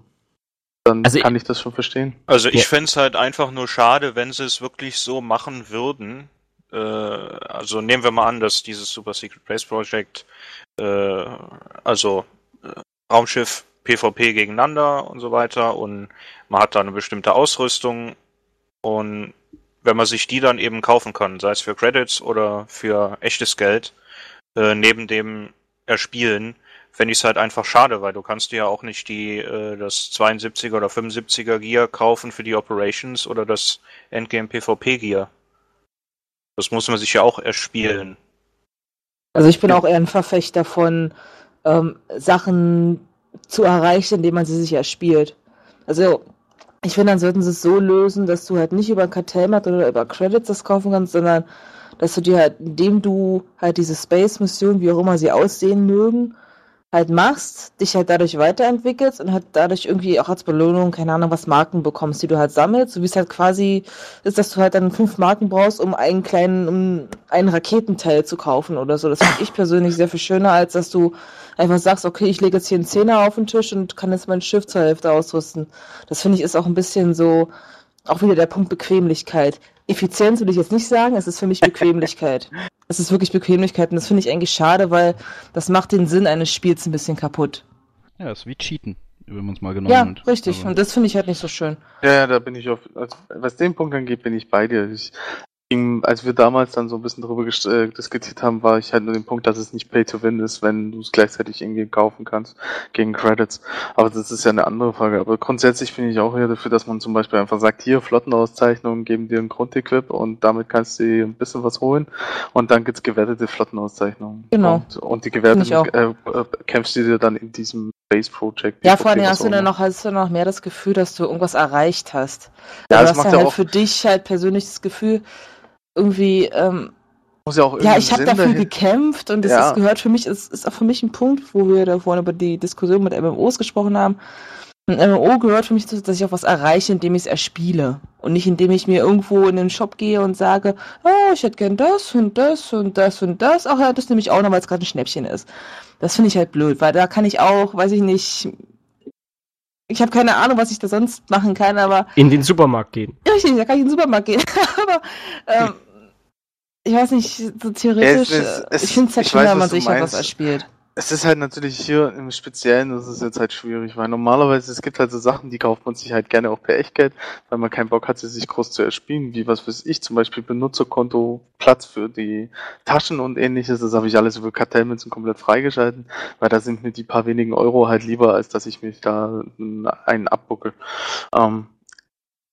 dann Also kann ich das schon verstehen. Also ich Ja. fänd's halt einfach nur schade, wenn sie es wirklich so machen würden. Äh, also nehmen wir mal an, dass dieses Super Secret Race Project, äh, also äh, Raumschiff, PvP gegeneinander und so weiter und man hat da eine bestimmte Ausrüstung und wenn man sich die dann eben kaufen kann, sei es für Credits oder für echtes Geld, äh, neben dem Erspielen, fände ich es halt einfach schade, weil du kannst dir ja auch nicht die äh, das 72er oder 75er Gear kaufen für die Operations oder das Endgame PvP Gear. Das muss man sich ja auch erspielen. Also ich bin auch eher ein Verfechter von ähm, Sachen zu erreichen, indem man sie sich erspielt. Also, ich finde, dann sollten sie es so lösen, dass du halt nicht über Kartellmarkt oder über Credits das kaufen kannst, sondern dass du dir halt, indem du halt diese Space-Mission, wie auch immer sie aussehen mögen, halt machst, dich halt dadurch weiterentwickelst und halt dadurch irgendwie auch als Belohnung, keine Ahnung, was Marken bekommst, die du halt sammelst, so wie es halt quasi ist, dass du halt dann fünf Marken brauchst, um einen kleinen, um einen Raketenteil zu kaufen oder so. Das finde ich persönlich sehr viel schöner, als dass du einfach sagst, okay, ich lege jetzt hier einen Zehner auf den Tisch und kann jetzt mein Schiff zur Hälfte ausrüsten. Das finde ich ist auch ein bisschen so, auch wieder der Punkt Bequemlichkeit. Effizienz würde ich jetzt nicht sagen, es ist für mich Bequemlichkeit. Es ist wirklich Bequemlichkeit und das finde ich eigentlich schade, weil das macht den Sinn eines Spiels ein bisschen kaputt. Ja, ist wie Cheaten, wenn man es mal genommen Ja, hat. richtig. Aber- Und das finde ich halt nicht so schön. Ja, ja, da bin ich auf, also, was den Punkt angeht, bin ich bei dir. Ich, als wir damals dann so ein bisschen darüber äh, diskutiert haben, war ich halt nur den Punkt, dass es nicht Pay to Win ist, wenn du es gleichzeitig irgendwie kaufen kannst gegen Credits. Aber das ist ja eine andere Frage. Aber grundsätzlich bin ich auch eher dafür, dass man zum Beispiel einfach sagt, hier Flottenauszeichnungen geben dir ein Grundequip und damit kannst du dir ein bisschen was holen und dann gibt's gewertete Flottenauszeichnungen. Genau. Und, und die gewerteten äh, äh, kämpfst du dir dann in diesem Base Project. Ja, vor allem hast du dann noch, hast du noch mehr das Gefühl, dass du irgendwas erreicht hast. Ja, das macht ja ja halt auch- für dich halt persönlich das Gefühl, irgendwie, ähm, Muss ja auch ja, irgendeinen ich habe dafür dahin- gekämpft und das Ja. ist, gehört für mich, ist, ist auch für mich ein Punkt, wo wir da vorhin über die Diskussion mit MMOs gesprochen haben. Ein MMO gehört für mich dazu, dass ich auch was erreiche, indem ich es erspiele. Und nicht indem ich mir irgendwo in den Shop gehe und sage, oh, ich hätte gern das und das und das und das. Ach ja, das nehme ich auch noch, weil es gerade ein Schnäppchen ist. Das finde ich halt blöd, weil da kann ich auch, weiß ich nicht, ich habe keine Ahnung, was ich da sonst machen kann, aber In den Supermarkt gehen. Richtig, da kann ich in den Supermarkt gehen. Aber ähm, ich weiß nicht, so theoretisch, Ja, es- es- ich finde es halt schön, wenn man sich halt was meinst. erspielt. Es ist halt natürlich hier im Speziellen, das ist jetzt halt schwierig, weil normalerweise es gibt halt so Sachen, die kauft man sich halt gerne auch per Echtgeld, weil man keinen Bock hat, sie sich groß zu erspielen, wie was weiß ich, zum Beispiel Benutzerkonto, Platz für die Taschen und ähnliches, das habe ich alles über Kartellmünzen komplett freigeschalten, weil da sind mir die paar wenigen Euro halt lieber, als dass ich mich da einen abbuckel. Ähm,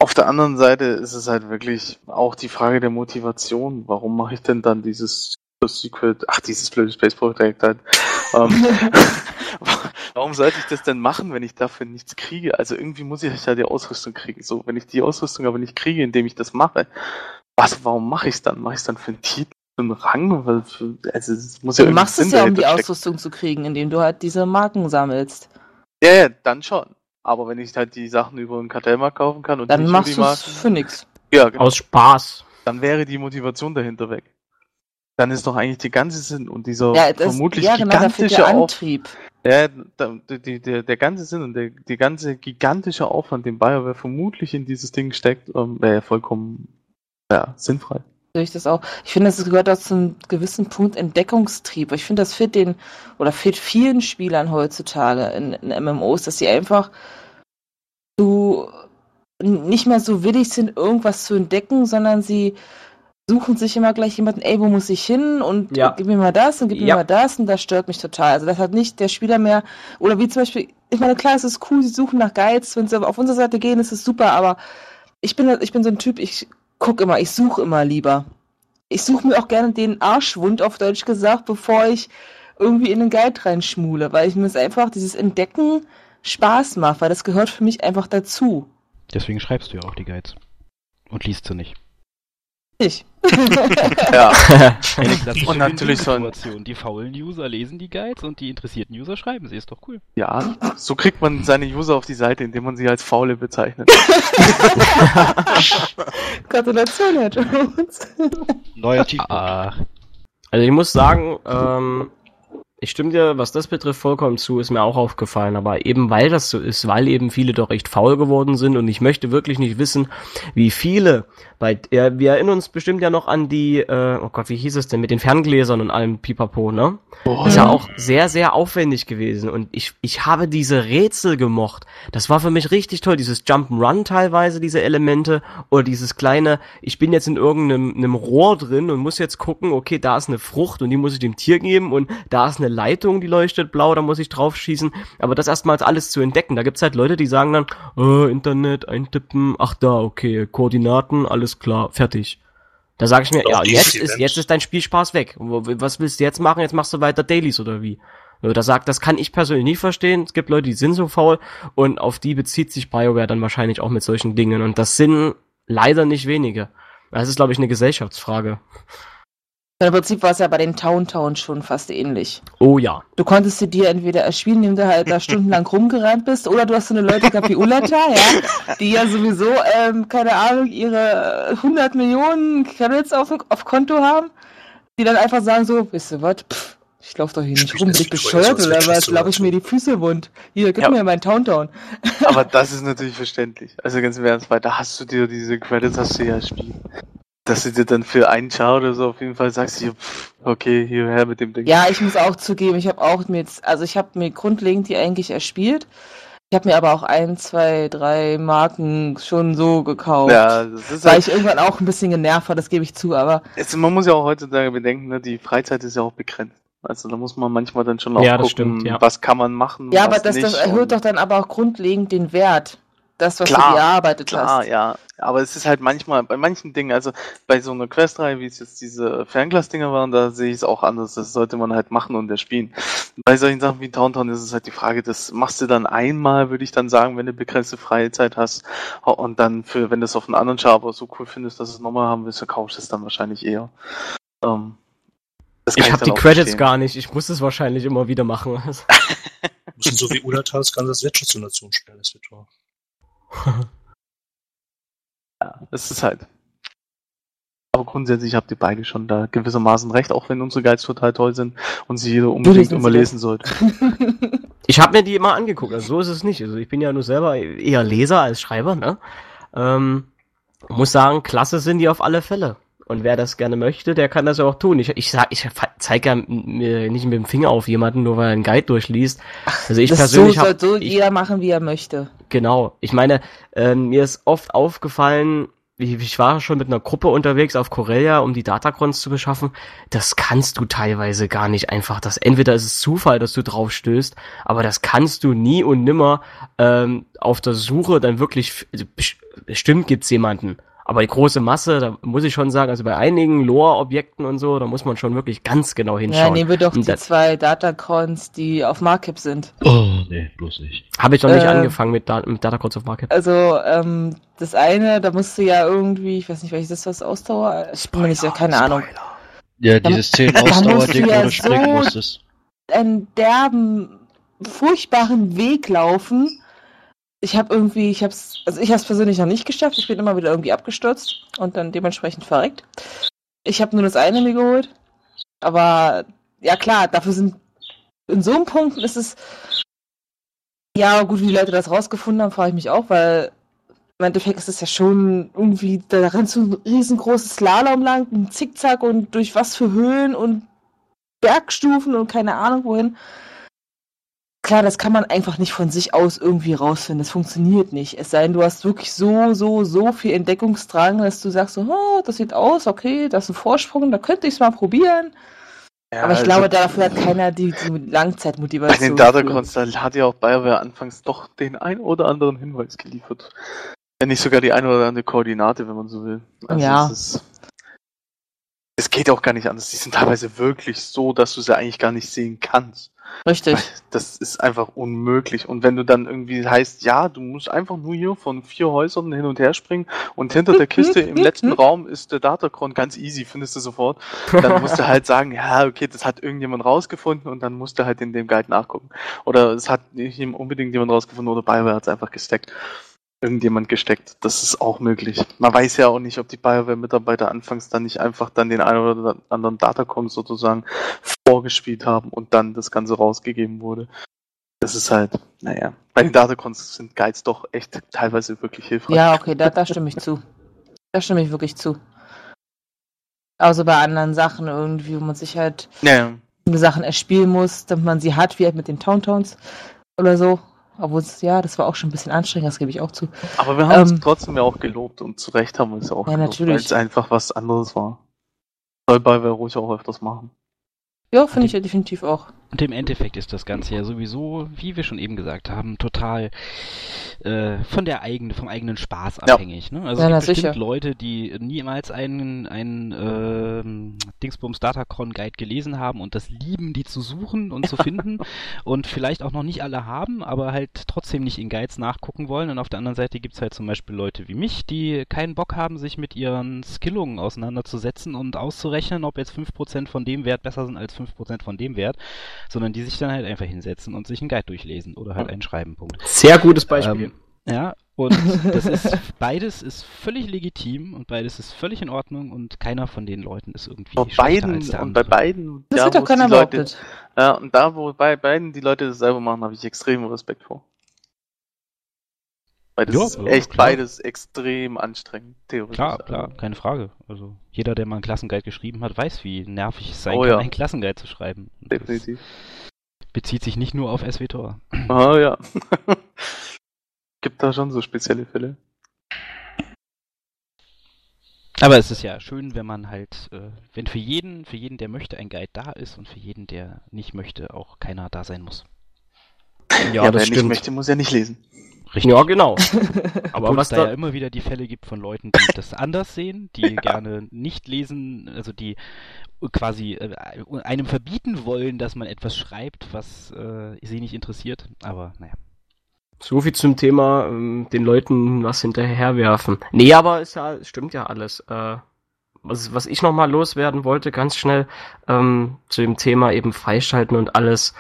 auf der anderen Seite ist es halt wirklich auch die Frage der Motivation. Warum mache ich denn dann dieses Secret, ach, dieses blöde Space Project halt. Ähm, warum sollte ich das denn machen, wenn ich dafür nichts kriege? Also irgendwie muss ich ja die Ausrüstung kriegen. So, wenn ich die Ausrüstung aber nicht kriege, indem ich das mache, was, warum mache ich es dann? Mache ich es dann für einen Titel, für einen Rang? Weil für, also es muss ja Du machst Sinn es ja, um die stecken. Ausrüstung zu kriegen, indem du halt diese Marken sammelst. Ja, ja, dann schon. Aber wenn ich halt die Sachen über den Kartellmarkt kaufen kann und Dann machst die du es für nix. ja, genau. Aus Spaß. dann wäre die Motivation dahinter weg. Dann ist doch eigentlich die ganze Sinn und dieser Ja, das, vermutlich ja genau, gigantische der Auf Antrieb. ja, da, die, der, der ganze Sinn und der, die ganze gigantische Aufwand, den BioWare vermutlich in dieses Ding steckt, ähm, wäre ja vollkommen ja, sinnfrei. Ich das auch. Ich finde, das gehört auch zu einem gewissen Punkt Entdeckungstrieb. Ich finde, das fehlt den, oder fehlt vielen Spielern heutzutage in, in MMOs, dass sie einfach so nicht mehr so willig sind, irgendwas zu entdecken, sondern sie suchen sich immer gleich jemanden, ey, wo muss ich hin und Ja. gib mir mal das und gib mir Ja. mal das und das stört mich total. Also das hat nicht der Spieler mehr, oder wie zum Beispiel, ich meine, klar, es ist cool, sie suchen nach Guides, wenn sie auf unsere Seite gehen, ist es super, aber ich bin, ich bin so ein Typ, ich guck immer, ich suche immer lieber. Ich suche mir auch gerne den Arschwund, auf Deutsch gesagt, bevor ich irgendwie in den Guide reinschmule, weil ich mir es einfach, dieses Entdecken Spaß macht, weil das gehört für mich einfach dazu. Deswegen schreibst du ja auch die Guides. Und liest sie nicht. Ich. Ja, Und natürlich so ein- Situation. Die faulen User lesen die Guides und die interessierten User schreiben sie. Ist doch cool. ja, so kriegt man seine User auf die Seite, indem man sie als Faule bezeichnet. Gratulation, Herr Jones. Neuer Titel. Ach, Also ich muss sagen, ähm, ich stimme dir, was das betrifft, vollkommen zu, ist mir auch aufgefallen. Aber eben weil das so ist, weil eben viele doch echt faul geworden sind und ich möchte wirklich nicht wissen, wie viele, bei, ja, wir erinnern uns bestimmt ja noch an die, äh, oh Gott, wie hieß es denn, mit den Ferngläsern und allem Pipapo, ne? Boah, Ist ja auch sehr, sehr aufwendig gewesen und ich, ich habe diese Rätsel gemocht. Das war für mich richtig toll, dieses Jump'n'Run teilweise, diese Elemente oder dieses kleine, ich bin jetzt in irgendeinem einem Rohr drin und muss jetzt gucken, okay, da ist eine Frucht und die muss ich dem Tier geben und da ist eine Leitung, die leuchtet blau, da muss ich drauf schießen. Aber das erstmals alles zu entdecken, da gibt's halt Leute, die sagen dann, äh, Internet, eintippen, ach da, okay, Koordinaten, alles klar, fertig. Da sage ich mir, ja, jetzt ist, jetzt ist dein Spielspaß weg. Was willst du jetzt machen? Jetzt machst du weiter Dailies oder wie? Da sagt, das kann ich persönlich nicht verstehen. Es gibt Leute, die sind so faul und auf die bezieht sich BioWare dann wahrscheinlich auch mit solchen Dingen. Und das sind leider nicht wenige. Das ist, glaube ich, eine Gesellschaftsfrage. Im Prinzip war es ja bei den Town Towns schon fast ähnlich. Oh ja. Du konntest sie dir entweder erspielen, indem du halt da stundenlang rumgerannt bist, oder du hast so eine Leute wie Ulata, ja, die ja sowieso, ähm, keine Ahnung, ihre 100 Millionen Credits auf, auf Konto haben, die dann einfach sagen so, wisst ihr was, pff, ich laufe doch hier nicht rum, bin ich bescheuert oder was laufe ich mir die Füße wund. Hier, gib Ja. mir meinen Town Town. Aber das ist natürlich verständlich. Also ganz im Ernst, weil da hast du dir diese Credits, hast du ja Spiel. Dass du dir dann für einen Char oder so auf jeden Fall sagst, hier, pff, okay, hierher mit dem Ding. Ja, ich muss auch zugeben, ich habe auch mir jetzt, also ich habe mir grundlegend die eigentlich erspielt. Ich habe mir aber auch ein, zwei, drei Marken schon so gekauft. Ja, das ist Weil halt, ich irgendwann auch ein bisschen genervt war, das gebe ich zu, aber es, man muss ja auch heutzutage bedenken, ne, die Freizeit ist ja auch begrenzt. Also da muss man manchmal dann schon auch Ja, gucken, stimmt, ja. was kann man machen, ja, was aber das, nicht. das erhöht und- doch dann aber auch grundlegend den Wert. Das, was Klar, du dir erarbeitet Klar, hast. ja. Aber es ist halt manchmal, bei manchen Dingen, also bei so einer Questreihe, wie es jetzt diese Fernglas-Dinger waren, da sehe ich es auch anders. Das sollte man halt machen und erspielen. Bei solchen Sachen wie Downtown ist es halt die Frage, das machst du dann einmal, würde ich dann sagen, wenn du begrenzte Freizeit hast. Und dann für, wenn du es auf einen anderen Char aber so cool findest, dass du es nochmal haben willst, dann kaufst du es dann wahrscheinlich eher. Ähm, Ich habe die Credits verstehen. gar nicht. Ich muss es wahrscheinlich immer wieder machen. Müssen so wie Ulata das ganze Setschutzinnovation spielen, das wird toll. Ja, es ist halt. Aber grundsätzlich habt ihr beide schon da gewissermaßen recht, auch wenn unsere Guides total toll sind und sie jeder unbedingt immer lesen sollte. Ich habe mir die immer angeguckt, also so ist es nicht. Also ich bin ja nur selber eher Leser als Schreiber, ne? Ähm, muss sagen, klasse sind die auf alle Fälle. Und wer das gerne möchte, der kann das ja auch tun. Ich, ich sag, ich zeige ja mir nicht mit dem Finger auf jemanden, nur weil er einen Guide durchliest. Also ich das persönlich so, soll so ich, jeder machen, wie er möchte. Genau. Ich meine, ähm, mir ist oft aufgefallen, ich, ich war schon mit einer Gruppe unterwegs auf Corellia, um die Datacrons zu beschaffen. Das kannst du teilweise gar nicht einfach. Das entweder ist es Zufall, dass du drauf stößt, aber das kannst du nie und nimmer ähm, auf der Suche dann wirklich. Also bes- bestimmt gibt's jemanden. Aber die große Masse, da muss ich schon sagen, also bei einigen Lore-Objekten und so, da muss man schon wirklich ganz genau Ja, hinschauen. nehmen wir doch Und die zwei Datacons, die auf Markup sind. Oh, nee, bloß nicht. Habe ich noch nicht äh, angefangen mit, da mit Datacrons of Market. Also, ähm, das eine, da musst du ja irgendwie, ich weiß nicht, welches ist das, Ausdauer? Ich mir nicht sicher, keine Ahnung. Ja, dieses 10 da musst Ausdauer-Ding, du wo ja du springen so- musstest. einen derben, furchtbaren Weg laufen. Ich habe irgendwie, ich hab's, also ich habe es persönlich noch nicht geschafft. Ich bin immer wieder irgendwie abgestürzt und dann dementsprechend verreckt. Ich habe nur das eine mir geholt. Aber ja klar, dafür sind in so einem Punkt ist es ja gut, wie die Leute das rausgefunden haben, frage ich mich auch, weil im Endeffekt ist es ja schon irgendwie, da rennst du ein riesengroßes Slalom lang, ein Zickzack und durch was für Höhen und Bergstufen und keine Ahnung wohin. Klar, das kann man einfach nicht von sich aus irgendwie rausfinden. Das funktioniert nicht. Es sei denn, du hast wirklich so, so, so viel Entdeckungsdrang, dass du sagst so, oh, das sieht aus, okay, das ist ein Vorsprung, da könnte ich es mal probieren. Ja, Aber ich also glaube, dafür hat keiner die, die bei Langzeitmotivation. den Datacrons, da hat ja auch BioWare anfangs doch den ein oder anderen Hinweis geliefert. Wenn nicht sogar die eine oder andere Koordinate, wenn man so will. Also Ja. Es, ist, es geht auch gar nicht anders. Die sind teilweise wirklich so, dass du sie eigentlich gar nicht sehen kannst. Richtig. Das ist einfach unmöglich. Und wenn du dann irgendwie heißt, ja, du musst einfach nur hier von vier Häusern hin und her springen und hinter der Kiste im letzten Raum ist der Datacron ganz easy, findest du sofort. Dann musst du halt sagen, ja, okay, das hat irgendjemand rausgefunden und dann musst du halt in dem Guide nachgucken. Oder es hat nicht unbedingt jemand rausgefunden oder BioWare hat es einfach gesteckt. Irgendjemand gesteckt. Das ist auch möglich. Man weiß ja auch nicht, ob die BioWare-Mitarbeiter anfangs dann nicht einfach dann den einen oder anderen Datacon sozusagen vorgespielt haben und dann das Ganze rausgegeben wurde. Das ist halt, naja. Bei den Datacons sind Guides doch echt teilweise wirklich hilfreich. Ja, okay, da, da stimme ich zu. Da stimme ich wirklich zu. Außer bei anderen Sachen irgendwie, wo man sich halt Ja, Sachen erspielen muss, damit man sie hat, wie halt mit den Towntowns oder so. Obwohl es, ja, das war auch schon ein bisschen anstrengend, das gebe ich auch zu. aber wir haben Ähm, es trotzdem ja auch gelobt und zu Recht haben wir es ja auch Ja, gelobt, natürlich. weil es einfach was anderes war. Soll BioWare ruhig auch öfters machen. Ja, finde ich ja definitiv auch. Und im Endeffekt ist das Ganze ja sowieso, wie wir schon eben gesagt haben, total äh, von der eigenen, vom eigenen Spaß Ja. abhängig. Ne? Also Ja, es gibt bestimmt sicher. Leute, die niemals einen, einen ähm, Dingsbums Datacron Guide gelesen haben und das lieben, die zu suchen und zu finden und vielleicht auch noch nicht alle haben, aber halt trotzdem nicht in Guides nachgucken wollen. Und auf der anderen Seite gibt's halt zum Beispiel Leute wie mich, die keinen Bock haben, sich mit ihren Skillungen auseinanderzusetzen und auszurechnen, ob jetzt 5% von dem Wert besser sind als 5% von dem Wert, sondern die sich dann halt einfach hinsetzen und sich einen Guide durchlesen oder halt einen schreiben. Punkt. Sehr gutes Beispiel. Ähm, ja, und das ist beides ist völlig legitim und beides ist völlig in Ordnung und keiner von den Leuten ist irgendwie Bei beiden als der und bei beiden, Das da, wird doch keiner Leute, ja, und da, wo bei beiden die Leute das selber machen, habe ich extremen Respekt vor. Weil das Ja, ist ja, echt klar. beides extrem anstrengend, theoretisch. Klar, klar, keine Frage. Also jeder, der mal einen Klassenguide geschrieben hat, weiß, wie nervig es sein Oh kann, ja. einen Klassenguide zu schreiben. Und Definitiv. bezieht sich nicht nur auf SWTOR. Ah ja. Gibt da schon so spezielle Fälle. Aber es ist ja schön, wenn man halt, äh, wenn für jeden, für jeden, der möchte, ein Guide da ist und für jeden, der nicht möchte, auch keiner da sein muss. ja, wer das nicht stimmt. möchte, muss ja nicht lesen. Ja, genau. Aber Obwohl was es da da, ja immer wieder die Fälle gibt von Leuten, die das anders sehen, die gerne nicht lesen, also die quasi äh, einem verbieten wollen, dass man etwas schreibt, was äh, sie nicht interessiert. Aber naja. So viel zum Thema ähm, den Leuten was hinterherwerfen. Nee, aber ist ja, stimmt ja alles. Äh, was, was ich nochmal loswerden wollte, ganz schnell, ähm, zu dem Thema eben freischalten und alles.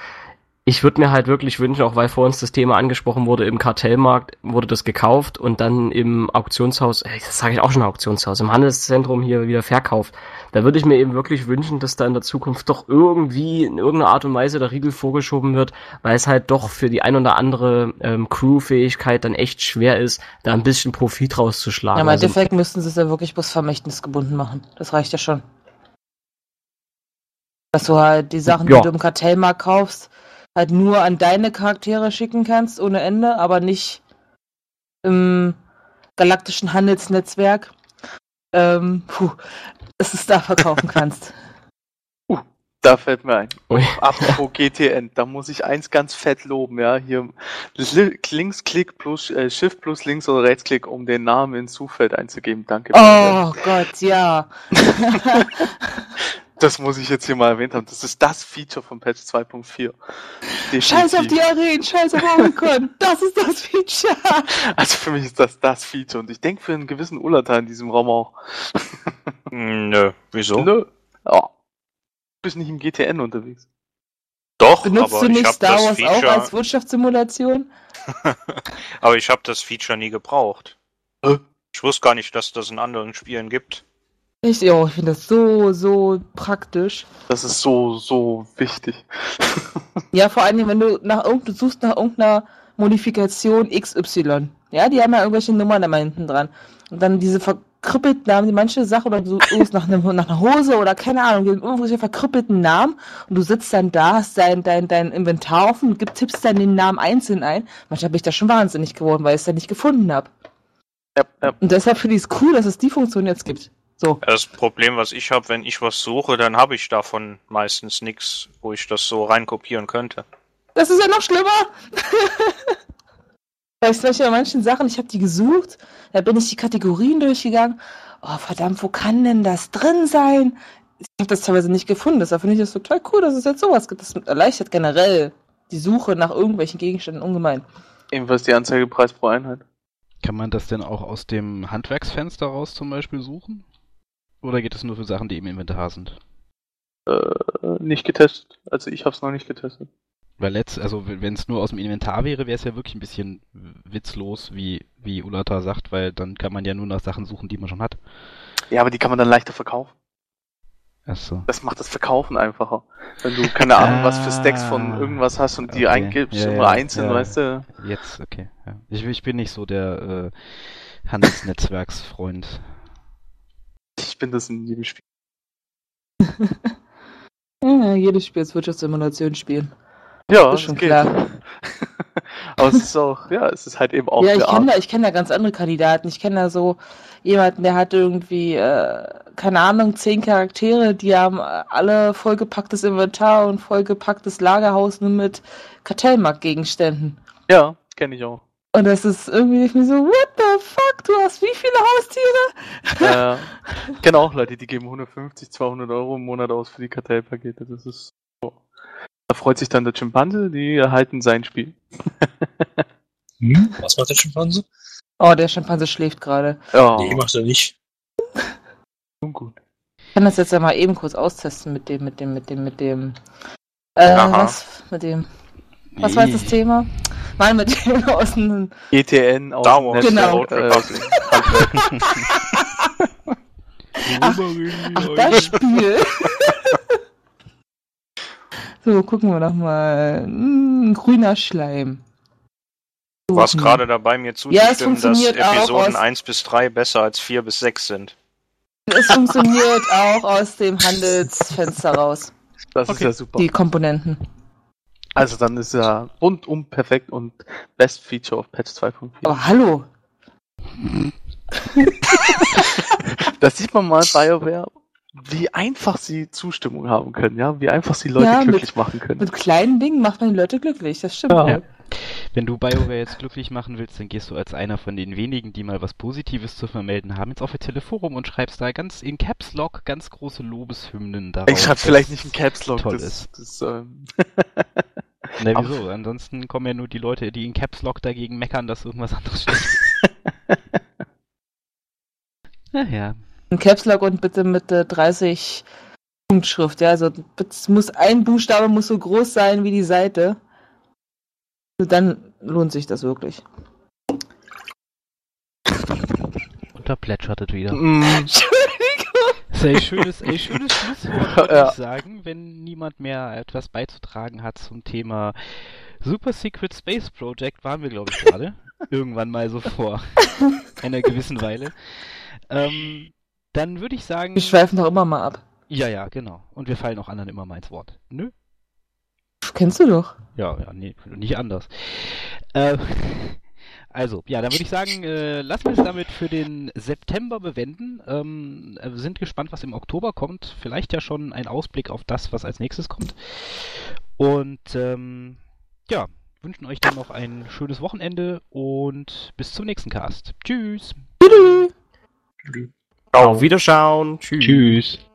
Ich würde mir halt wirklich wünschen, auch weil vor uns das Thema angesprochen wurde, im Kartellmarkt wurde das gekauft und dann im Auktionshaus, äh, das sage ich auch schon Auktionshaus, im Handelszentrum hier wieder verkauft. Da würde ich mir eben wirklich wünschen, dass da in der Zukunft doch irgendwie in irgendeiner Art und Weise der Riegel vorgeschoben wird, weil es halt doch für die ein oder andere ähm, Crew-Fähigkeit dann echt schwer ist, da ein bisschen Profit rauszuschlagen. Ja, im Also, Endeffekt müssten sie es ja wirklich bloß vermächtnisgebunden machen. Das reicht ja schon. Dass du halt die Sachen, Ja. die du im Kartellmarkt kaufst, halt nur an deine Charaktere schicken kannst, ohne Ende, aber nicht im galaktischen Handelsnetzwerk, ähm, puh, dass du es da verkaufen kannst. Da fällt mir ein. Ui. Apropos GTN, da muss ich eins ganz fett loben, ja. Hier Li- Linksklick plus äh, Shift plus Links oder Rechtsklick, um den Namen ins Suchfeld einzugeben. Danke. Oh Gott, ja. Das muss ich jetzt hier mal erwähnt haben. Das ist das Feature von Patch 2.4. Scheiß auf die Arenen, scheiß auf Oricon. Das ist das Feature. Also für mich ist das das Feature und ich denke für einen gewissen Ulata in diesem Raum auch. Hm, Nö, wieso? Nö. Du bist nicht im GTN unterwegs. Doch, Benutzt aber du ich nicht Star Wars auch Feature, als Wirtschaftssimulation? aber ich habe das Feature nie gebraucht. Ich wusste gar nicht, dass das in anderen Spielen gibt. Ich, ja, ich finde das so, so praktisch. Das ist so, so wichtig. Ja, vor allem, wenn du nach irgend, du suchst nach irgendeiner Modifikation XY. Ja, die haben ja irgendwelche Nummern da mal hinten dran. Und dann diese verkrüppelten Namen, die manche Sache, oder du suchst nach, einem, nach einer Hose oder keine Ahnung, irgendwelche verkrüppelten Namen und du sitzt dann da, hast dein, dein, dein Inventar offen und gib, tippst dann den Namen einzeln ein. Manchmal bin ich da schon wahnsinnig geworden, weil ich es dann nicht gefunden habe. Ja, ja. Und deshalb finde ich es cool, dass es die Funktion jetzt gibt. So. Das Problem, was ich habe, wenn ich was suche, dann habe ich davon meistens nichts, wo ich das so reinkopieren könnte. Das ist ja noch schlimmer. Weißt du, bei manchen Sachen, ich habe die gesucht, da bin ich die Kategorien durchgegangen. Oh, verdammt, wo kann denn das drin sein? Ich habe das teilweise nicht gefunden. Deshalb finde ich das total cool, dass es jetzt sowas gibt. Das erleichtert generell die Suche nach irgendwelchen Gegenständen ungemein. Ebenfalls die Anzeigepreis pro Einheit. Kann man das denn auch aus dem Handwerksfenster raus zum Beispiel suchen? Oder geht es nur für Sachen, die im Inventar sind? Äh, nicht getestet. Also ich habe es noch nicht getestet. Weil letzt, also wenn es nur aus dem Inventar wäre, wäre es ja wirklich ein bisschen witzlos, wie, wie Ulata sagt, weil dann kann man ja nur nach Sachen suchen, die man schon hat. Ja, aber die kann man dann leichter verkaufen. Achso. Das macht das Verkaufen einfacher. Wenn du keine Ahnung, was für Stacks von Ah. irgendwas hast und die Okay. eingibst, Ja, immer ja, einzeln, ja. weißt du? Jetzt, okay. Ich, ich bin nicht so der äh, Handelsnetzwerksfreund. Ich bin das in jedem Spiel. Ja, jedes Spiel ist Wirtschaftssimulation spielen. Ja, ist schon das geht. klar. Aber es ist auch, ja, es ist halt eben auch ja, ich kenne da, ich kenn da ganz andere Kandidaten. Ich kenne da so jemanden, der hat irgendwie, äh, keine Ahnung, zehn Charaktere, die haben alle vollgepacktes Inventar und vollgepacktes Lagerhaus nur mit Kartellmarktgegenständen. Ja, kenne ich auch. Und das ist irgendwie nicht mehr so, what the fuck, du hast wie viele Haustiere? Äh, ich kenne auch Leute, die geben 150, 200 Euro im Monat aus für die Kartellpakete. Das ist so. Da freut sich dann der Schimpanse, die erhalten sein Spiel. Hm? Was macht der Schimpanse? Oh, der Schimpanse schläft gerade. Ja, Nee, macht er nicht. nun gut. Ich kann das jetzt ja mal eben kurz austesten mit dem, mit dem, mit dem, mit dem, äh, Aha. was, mit dem, was war jetzt das Thema? Nein, mit dem aus dem, ETN aus Netz- Genau. Ach, ach, das Spiel. so, gucken wir doch mal. Hm, grüner Schleim. Du warst Suchen. gerade dabei, mir Ja, zuzustimmen, dass funktioniert auch Episoden aus- 1 bis 3 besser als 4 bis 6 sind. Es funktioniert auch aus dem Handelsfenster raus. Das ist Okay. ja super. Die Komponenten. Also dann ist ja rundum perfekt und Best Feature auf Patch 2.4. Oh, hallo. Das sieht man mal bei BioWare, wie einfach sie Zustimmung haben können, ja, wie einfach sie Leute Ja, mit- glücklich machen können. Mit kleinen Dingen macht man die Leute glücklich, das stimmt. Ja. Ja. Wenn du BioWare jetzt glücklich machen willst, dann gehst du als einer von den wenigen, die mal was Positives zu vermelden haben, ins offizielle Forum und schreibst da ganz in Caps Lock ganz große Lobeshymnen darauf. Ich schreibe dass vielleicht nicht in Caps Lock, toll das, das, ähm, Na, Aber- wieso? Ansonsten kommen ja nur die Leute, die in Caps Lock dagegen meckern, dass irgendwas anderes schlecht ist. Naja. Ein Caps Lock und bitte mit äh, 30 Punktschrift, ja. Also es muss ein Buchstabe muss so groß sein wie die Seite. Dann lohnt sich das wirklich. Und da plätschert es wieder. mm, Entschuldigung. Ein schönes, ein schönes Schlusswort, würde Ja. ich sagen, wenn niemand mehr etwas beizutragen hat zum Thema Super Secret Space Project, waren wir, glaube ich, gerade. Irgendwann mal so vor einer gewissen Weile. Ähm, dann würde ich sagen. Wir schweifen doch immer mal ab. Ja, ja, genau. Und wir fallen auch anderen immer mal ins Wort. Nö? Kennst du doch. Ja, ja, nee, nicht anders. Äh, also, ja, dann würde ich sagen, äh, lassen wir es damit für den September bewenden. Ähm, äh, wir sind gespannt, was im Oktober kommt. Vielleicht ja schon ein Ausblick auf das, was als nächstes kommt. Und ähm, ja, wünschen euch dann noch ein schönes Wochenende und bis zum nächsten Cast. Tschüss. Tschüss. Auf Wiederschauen. Tschüss. Tschüss.